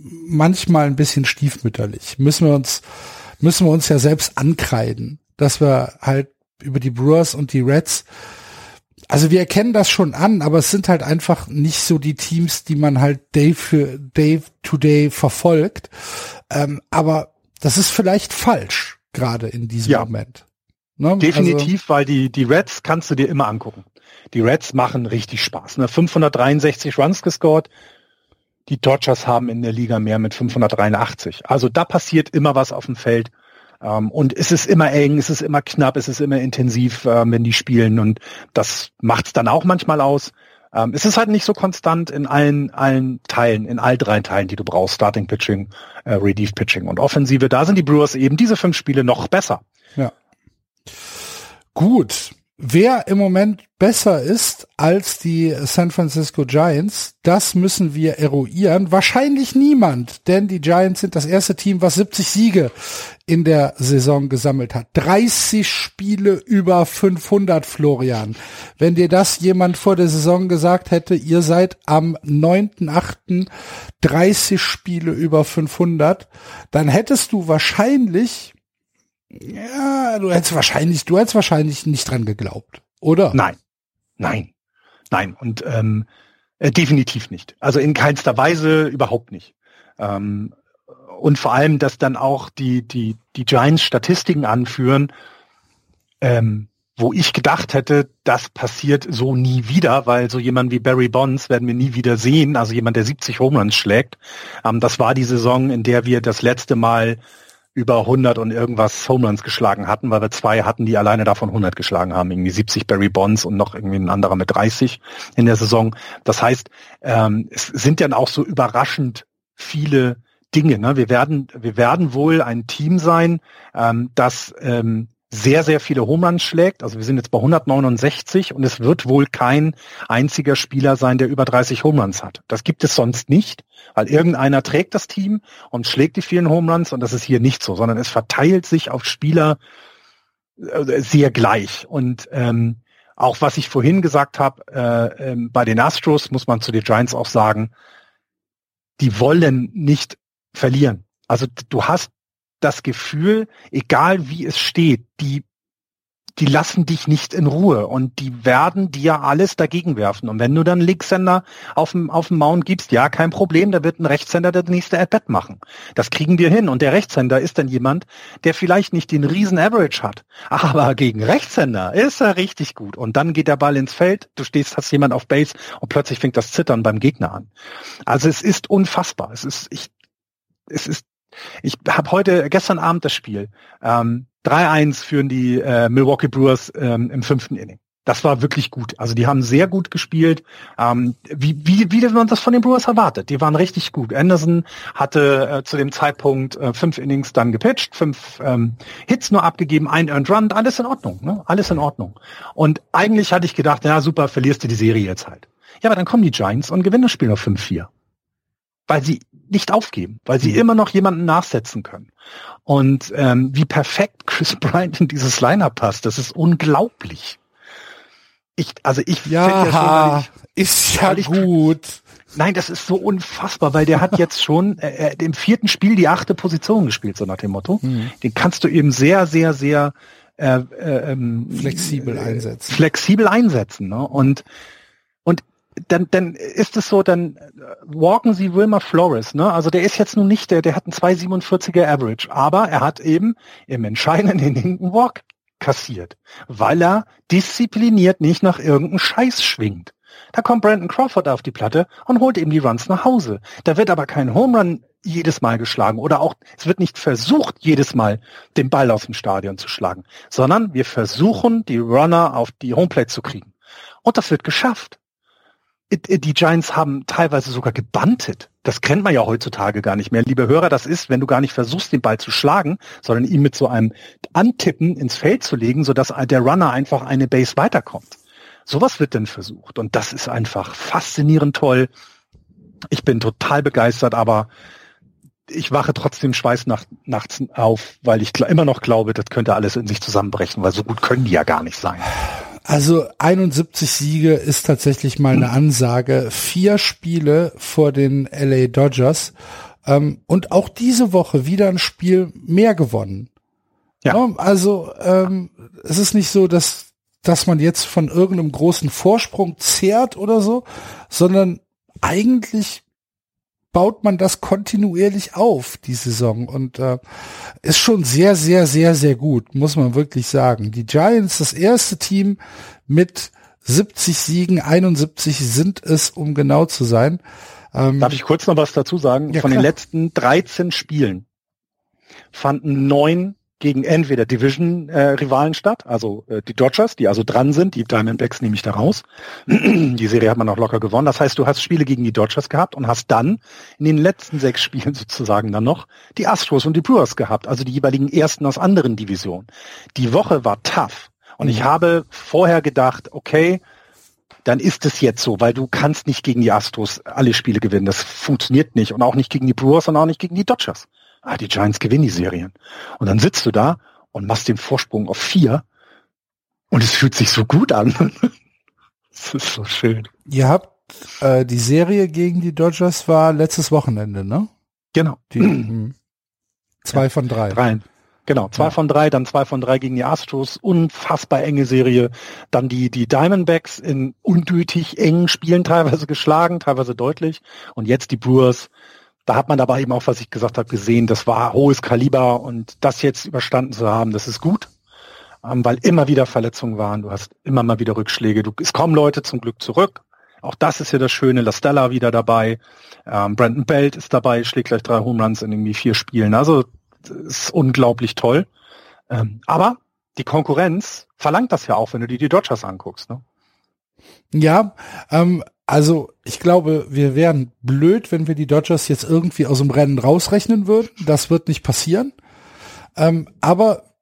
S2: manchmal ein bisschen stiefmütterlich. Müssen wir uns, müssen wir uns ja selbst ankreiden, dass wir halt über die Brewers und die Reds also wir erkennen das schon an, aber es sind halt einfach nicht so die Teams, die man halt day für day to day verfolgt. Ähm, aber das ist vielleicht falsch. gerade in diesem
S3: Ja.
S2: Moment. Ne?
S3: Definitiv, weil die, die Reds kannst du dir immer angucken. Die Reds machen richtig Spaß. Ne? 563 Runs gescored. Die Dodgers haben in der Liga mehr mit 583. Also da passiert immer was auf dem Feld. Ähm, und es ist immer eng, es ist immer knapp, es ist immer intensiv, ähm, wenn die spielen. Und das macht es dann auch manchmal aus. Ähm, es ist halt nicht so konstant in allen, allen Teilen, in all drei Teilen, die du brauchst. Starting Pitching, äh, Relief Pitching und Offensive. Da sind die Brewers eben diese fünf Spiele noch besser.
S2: Ja. Gut. Wer im Moment besser ist als die San Francisco Giants, das müssen wir eruieren. Wahrscheinlich niemand, denn die Giants sind das erste Team, was 70 Siege in der Saison gesammelt hat. 30 Spiele über 500, Florian. Wenn dir das jemand vor der Saison gesagt hätte, ihr seid am 9.8. 30 Spiele über 500, dann hättest du wahrscheinlich ja, du hättest wahrscheinlich, du hättest wahrscheinlich nicht dran geglaubt, oder?
S3: Nein, nein, nein und ähm, äh, definitiv nicht. Also in keinster Weise überhaupt nicht. Ähm, und vor allem, dass dann auch die die die Giants Statistiken anführen, ähm, wo ich gedacht hätte, das passiert so nie wieder, weil so jemand wie Barry Bonds werden wir nie wieder sehen. Also jemand, der 70 Home Runs schlägt. Ähm, das war die Saison, in der wir das letzte Mal über 100 und irgendwas Home geschlagen hatten, weil wir zwei hatten, die alleine davon 100 geschlagen haben. Irgendwie 70 Barry Bonds und noch irgendwie ein anderer mit 30 in der Saison. Das heißt, ähm, es sind dann auch so überraschend viele Dinge. Ne? Wir werden, wir werden wohl ein Team sein, ähm, das ähm, sehr, sehr viele Home Runs schlägt. Also wir sind jetzt bei 169 und es wird wohl kein einziger Spieler sein, der über 30 Home Runs hat. Das gibt es sonst nicht, weil irgendeiner trägt das Team und schlägt die vielen Home Runs und das ist hier nicht so, sondern es verteilt sich auf Spieler äh, sehr gleich. Und ähm, auch was ich vorhin gesagt habe, äh, ähm, bei den Astros muss man zu den Giants auch sagen, die wollen nicht verlieren. Also du hast das Gefühl, egal wie es steht, die, die lassen dich nicht in Ruhe und die werden dir alles dagegen werfen. Und wenn du dann Linkshänder auf dem, auf dem Mount gibst, ja, kein Problem, da wird ein Rechtshänder der nächste At-Bat machen. Das kriegen wir hin. Und der Rechtshänder ist dann jemand, der vielleicht nicht den riesen Average hat, (laughs) aber gegen Rechtshänder ist er richtig gut. Und dann geht der Ball ins Feld, du stehst, hast jemand auf Base und plötzlich fängt das Zittern beim Gegner an. Also es ist unfassbar. Es ist, ich, es ist ich habe heute, gestern Abend das Spiel. Ähm, 3-1 führen die äh, Milwaukee Brewers ähm, im fünften Inning. Das war wirklich gut. Also die haben sehr gut gespielt, ähm, wie, wie, wie man das von den Brewers erwartet. Die waren richtig gut. Anderson hatte äh, zu dem Zeitpunkt äh, fünf Innings dann gepitcht, fünf ähm, Hits nur abgegeben, ein Earned Run, alles in Ordnung, ne? alles in Ordnung. Und eigentlich hatte ich gedacht, ja super, verlierst du die Serie jetzt halt. Ja, aber dann kommen die Giants und gewinnen das Spiel noch 5-4 weil sie nicht aufgeben, weil sie immer noch jemanden nachsetzen können. Und ähm, wie perfekt Chris (laughs) Bryant in dieses Lineup passt, das ist unglaublich. Ich, also ich
S2: ja,
S3: ja schon, ich,
S2: ist ja
S3: ich-
S2: gut.
S3: nein, das ist so unfassbar, weil der hat jetzt schon äh, äh, im vierten Spiel die achte Position gespielt, so nach dem Motto.
S2: Mhm.
S3: Den kannst du eben sehr, sehr, sehr äh, äh, ähm,
S2: Flexibel einsetzen.
S3: flexibel einsetzen. Ne? Und dann, dann ist es so, dann äh, walken sie Wilmer Flores. Ne? Also der ist jetzt nun nicht der, der hat einen 2,47er Average, aber er hat eben im entscheidenden Inning einen Walk kassiert, weil er diszipliniert nicht nach irgendeinem Scheiß schwingt. Da kommt Brandon Crawford auf die Platte und holt eben die Runs nach Hause. Da wird aber kein Home Run jedes Mal geschlagen oder auch, es wird nicht versucht, jedes Mal den Ball aus dem Stadion zu schlagen, sondern wir versuchen, die Runner auf die Homeplate zu kriegen. Und das wird geschafft. Die Giants haben teilweise sogar gebantet. Das kennt man ja heutzutage gar nicht mehr. Liebe Hörer, das ist, wenn du gar nicht versuchst, den Ball zu schlagen, sondern ihn mit so einem Antippen ins Feld zu legen, sodass der Runner einfach eine Base weiterkommt. Sowas wird dann versucht. Und das ist einfach faszinierend toll. Ich bin total begeistert, aber ich wache trotzdem Schweiß nach, nachts auf, weil ich immer noch glaube, das könnte alles in sich zusammenbrechen, weil so gut können die ja gar nicht sein.
S2: Also 71 Siege ist tatsächlich mal eine Ansage. Vier Spiele vor den LA Dodgers. Ähm, und auch diese Woche wieder ein Spiel mehr gewonnen.
S3: Ja.
S2: Ja, also ähm, es ist nicht so, dass, dass man jetzt von irgendeinem großen Vorsprung zehrt oder so, sondern eigentlich baut man das kontinuierlich auf, die Saison. Und äh, ist schon sehr, sehr, sehr, sehr gut, muss man wirklich sagen. Die Giants, das erste Team mit 70 Siegen, 71 sind es, um genau zu sein.
S3: Ähm, Darf ich kurz noch was dazu sagen? Ja, Von klar. den letzten 13 Spielen fanden neun gegen entweder Division-Rivalen äh, statt, also äh, die Dodgers, die also dran sind, die Diamondbacks nehme ich da raus. (clears throat) die Serie hat man auch locker gewonnen. Das heißt, du hast Spiele gegen die Dodgers gehabt und hast dann in den letzten sechs (laughs) Spielen sozusagen dann noch die Astros und die Brewers gehabt, also die jeweiligen ersten aus anderen Divisionen. Die Woche war tough und ich mhm. habe vorher gedacht, okay, dann ist es jetzt so, weil du kannst nicht gegen die Astros alle Spiele gewinnen. Das funktioniert nicht und auch nicht gegen die Brewers und auch nicht gegen die Dodgers ah, die Giants gewinnen die Serien. Und dann sitzt du da und machst den Vorsprung auf vier und es fühlt sich so gut an. (laughs)
S2: das ist so schön. Ihr habt äh, die Serie gegen die Dodgers war letztes Wochenende, ne?
S3: Genau.
S2: Die, (clears throat) hm. zwei ja. von drei.
S3: Drei. Genau, zwei ja. von drei, dann zwei von drei gegen die Astros, unfassbar enge Serie. Dann die, die Diamondbacks in ungültig engen Spielen teilweise geschlagen, teilweise deutlich. Und jetzt die Brewers da hat man aber eben auch, was ich gesagt habe, gesehen, das war hohes Kaliber und das jetzt überstanden zu haben, das ist gut, ähm, weil immer wieder Verletzungen waren, du hast immer mal wieder Rückschläge, du, es kommen Leute zum Glück zurück. Auch das ist ja das Schöne, La Stella wieder dabei, ähm, Brandon Belt ist dabei, schlägt gleich drei Home Runs in irgendwie vier Spielen. Also ist unglaublich toll. Ähm, aber die Konkurrenz verlangt das ja auch, wenn du dir die Dodgers anguckst. Ne?
S2: Ja, ähm, also ich glaube, wir wären blöd, wenn wir die Dodgers jetzt irgendwie aus dem Rennen rausrechnen würden. Das wird nicht passieren. Ähm, aber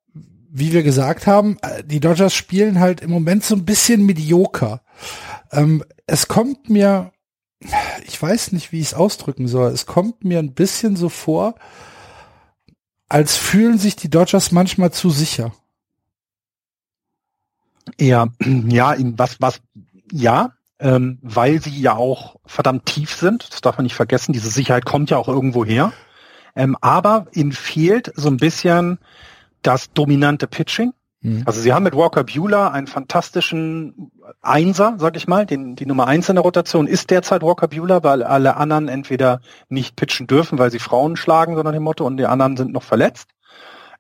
S2: wie wir gesagt haben, äh, die Dodgers spielen halt im Moment so ein bisschen medioker. Ähm, es kommt mir, ich weiß nicht, wie ich es ausdrücken soll, es kommt mir ein bisschen so vor, als fühlen sich die Dodgers manchmal zu sicher.
S3: Ja, (clears throat) ja, was, was, ja, ähm, weil sie ja auch verdammt tief sind. Das darf man nicht vergessen. Diese Sicherheit kommt ja auch irgendwo her. Ähm, aber ihnen fehlt so ein bisschen das dominante Pitching. Mhm. Also sie haben mit Walker Bueller einen fantastischen Einser, sag ich mal. Den, die Nummer eins in der Rotation ist derzeit Walker Bueller, weil alle anderen entweder nicht pitchen dürfen, weil sie Frauen schlagen, sondern dem Motto, und die anderen sind noch verletzt.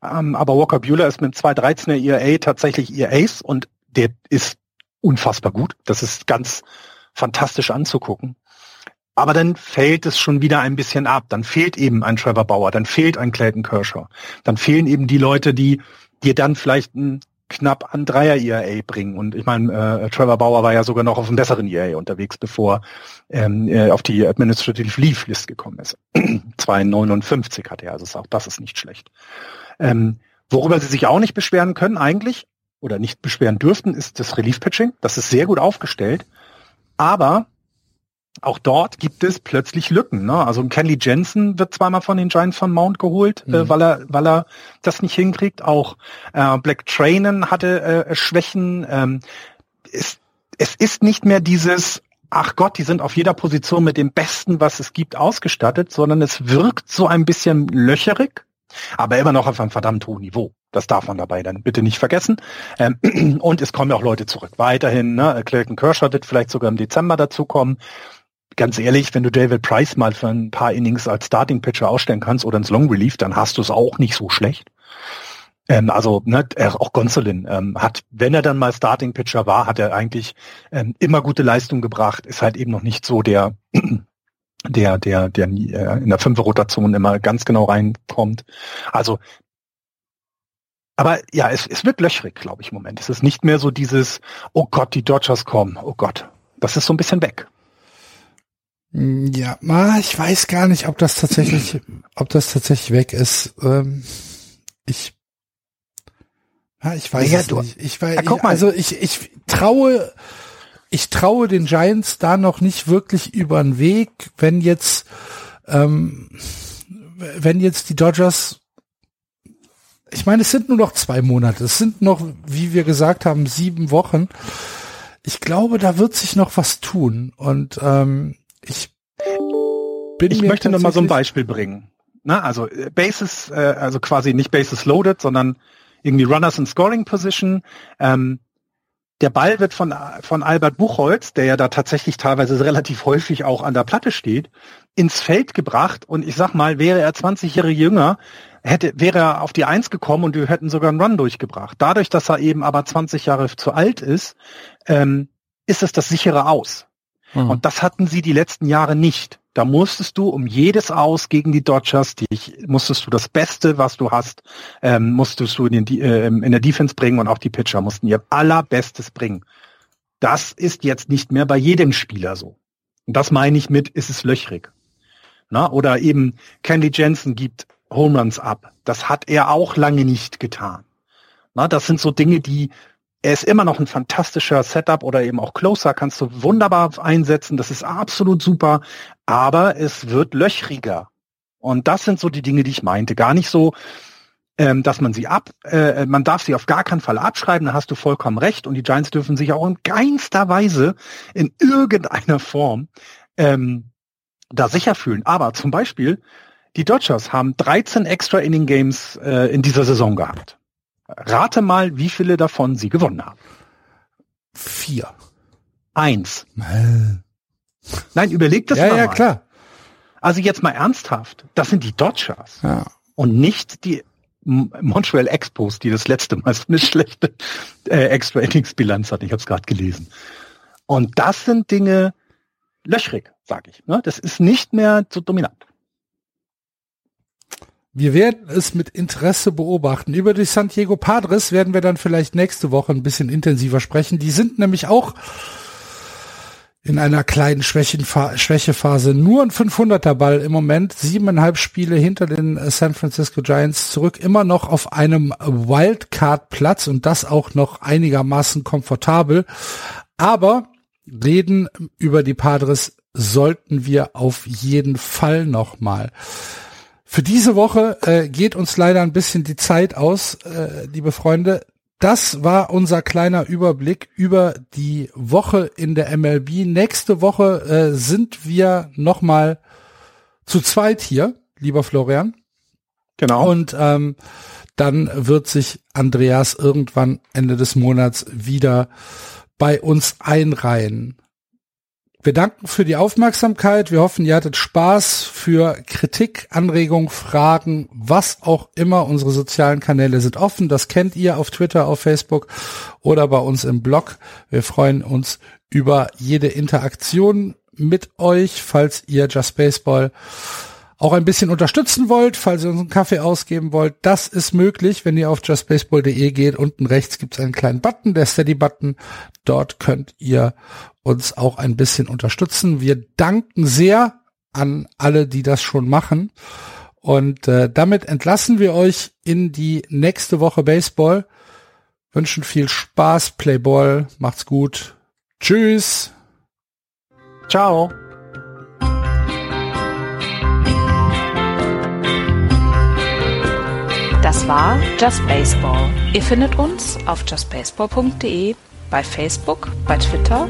S3: Ähm, aber Walker Bueller ist mit dem 213er ERA tatsächlich ihr Ace und der ist unfassbar gut. Das ist ganz fantastisch anzugucken. Aber dann fällt es schon wieder ein bisschen ab. Dann fehlt eben ein Trevor Bauer, dann fehlt ein Clayton Kershaw. Dann fehlen eben die Leute, die dir dann vielleicht ein knapp an Dreier ERA bringen. Und ich meine, äh, Trevor Bauer war ja sogar noch auf einem besseren ERA unterwegs, bevor ähm, er auf die Administrative Leave List gekommen ist. (clears throat) 2,59 hat er, also auch das ist nicht schlecht. Ähm, worüber sie sich auch nicht beschweren können eigentlich, oder nicht beschweren dürften, ist das Relief-Pitching. Das ist sehr gut aufgestellt. Aber auch dort gibt es plötzlich Lücken. Ne? Also Kenley Jensen wird zweimal von den Giants von Mount geholt, äh, mhm. äh, weil er weil er das nicht hinkriegt. Auch äh, Black Trainen hatte äh, Schwächen. Ähm, es, es ist nicht mehr dieses Ach Gott, die sind auf jeder Position mit dem Besten, was es gibt, ausgestattet, sondern es wirkt so ein bisschen löcherig, aber immer noch auf einem verdammt hohen Niveau. Das darf man dabei dann bitte nicht vergessen. Ähm, (clears throat) und es kommen ja auch Leute zurück. Weiterhin, ne, Clayton Kershaw wird vielleicht sogar im Dezember dazukommen. Ganz ehrlich, wenn du David Price mal für ein paar Innings als Starting Pitcher ausstellen kannst oder ins Long Relief, dann hast du es auch nicht so schlecht. Ähm, also ne, auch Gonsolin ähm, hat, wenn er dann mal Starting Pitcher war, hat er eigentlich ähm, immer gute Leistung gebracht. Ist halt eben noch nicht so der der der der äh, in der fünfer Rotation immer ganz genau reinkommt. Also aber ja, es, es wird löchrig, glaube ich, im Moment. Es ist nicht mehr so dieses, oh Gott, die Dodgers kommen, oh Gott. Das ist so ein bisschen weg.
S2: Mm, ja, ich weiß gar nicht, ob das tatsächlich, (clears throat) ob das tatsächlich weg ist. Ähm, ich, ja, ich weiß ja, es du, nicht. Ich weiß, ja, ich, also ich, ich traue, ich traue den Giants da noch nicht wirklich über den Weg, wenn jetzt, ähm, wenn jetzt die Dodgers ich meine, es sind nur noch zwei Monate. Es sind noch, wie wir gesagt haben, sieben Wochen. Ich glaube, da wird sich noch was tun. Und ähm, ich
S3: bin Ich möchte noch mal so ein Beispiel bringen. Na, also äh, Bases, äh, also quasi nicht Bases loaded, sondern irgendwie Runners in Scoring Position. Ähm, der Ball wird von, von Albert Buchholz, der ja da tatsächlich teilweise relativ häufig auch an der Platte steht, ins Feld gebracht und ich sag mal, wäre er 20 Jahre jünger, hätte, wäre er auf die Eins gekommen und wir hätten sogar einen Run durchgebracht. Dadurch, dass er eben aber 20 Jahre zu alt ist, ähm, ist es das sichere Aus. Mhm. Und das hatten sie die letzten Jahre nicht. Da musstest du um jedes Aus gegen die Dodgers, die, musstest du das Beste, was du hast, ähm, musstest du in, den, äh, in der Defense bringen und auch die Pitcher mussten ihr allerbestes bringen. Das ist jetzt nicht mehr bei jedem Spieler so. Und das meine ich mit, ist es löchrig. Na, oder eben Candy Jensen gibt Home Runs ab. Das hat er auch lange nicht getan. Na, das sind so Dinge, die er ist immer noch ein fantastischer Setup oder eben auch Closer kannst du wunderbar einsetzen. Das ist absolut super, aber es wird löchriger. Und das sind so die Dinge, die ich meinte. Gar nicht so, ähm, dass man sie ab, äh, man darf sie auf gar keinen Fall abschreiben, da hast du vollkommen recht. Und die Giants dürfen sich auch in keinster Weise in irgendeiner Form ähm, da sicher fühlen. Aber zum Beispiel, die Dodgers haben 13 Extra Inning Games äh, in dieser Saison gehabt. Rate mal, wie viele davon sie gewonnen haben.
S2: Vier.
S3: Eins. Nein, überleg das
S2: ja,
S3: mal.
S2: Ja, ja, klar.
S3: Also jetzt mal ernsthaft. Das sind die Dodgers.
S2: Ja.
S3: Und nicht die Montreal Expos, die das letzte Mal so eine schlechte äh, Extra Innings Bilanz hatten. Ich habe es gerade gelesen. Und das sind Dinge löchrig, sage ich. Ne? Das ist nicht mehr so dominant.
S2: Wir werden es mit Interesse beobachten. Über die San Diego Padres werden wir dann vielleicht nächste Woche ein bisschen intensiver sprechen. Die sind nämlich auch in einer kleinen Schwächephase. Nur ein 500er Ball im Moment. Siebeneinhalb Spiele hinter den San Francisco Giants zurück. Immer noch auf einem Wildcard-Platz und das auch noch einigermaßen komfortabel. Aber reden über die Padres sollten wir auf jeden Fall nochmal. mal. Für diese Woche äh, geht uns leider ein bisschen die Zeit aus, äh, liebe Freunde. Das war unser kleiner Überblick über die Woche in der MLB. Nächste Woche äh, sind wir nochmal zu zweit hier, lieber Florian.
S3: Genau.
S2: Und ähm, dann wird sich Andreas irgendwann Ende des Monats wieder bei uns einreihen. Wir danken für die Aufmerksamkeit. Wir hoffen, ihr hattet Spaß für Kritik, Anregung, Fragen, was auch immer. Unsere sozialen Kanäle sind offen. Das kennt ihr auf Twitter, auf Facebook oder bei uns im Blog. Wir freuen uns über jede Interaktion mit euch, falls ihr Just Baseball auch ein bisschen unterstützen wollt, falls ihr uns einen Kaffee ausgeben wollt, das ist möglich, wenn ihr auf justbaseball.de geht. Unten rechts gibt es einen kleinen Button, der Steady-Button. Dort könnt ihr uns auch ein bisschen unterstützen. Wir danken sehr an alle, die das schon machen. Und äh, damit entlassen wir euch in die nächste Woche Baseball. Wünschen viel Spaß, Playball, macht's gut. Tschüss.
S3: Ciao.
S1: Das war Just Baseball. Ihr findet uns auf justbaseball.de, bei Facebook, bei Twitter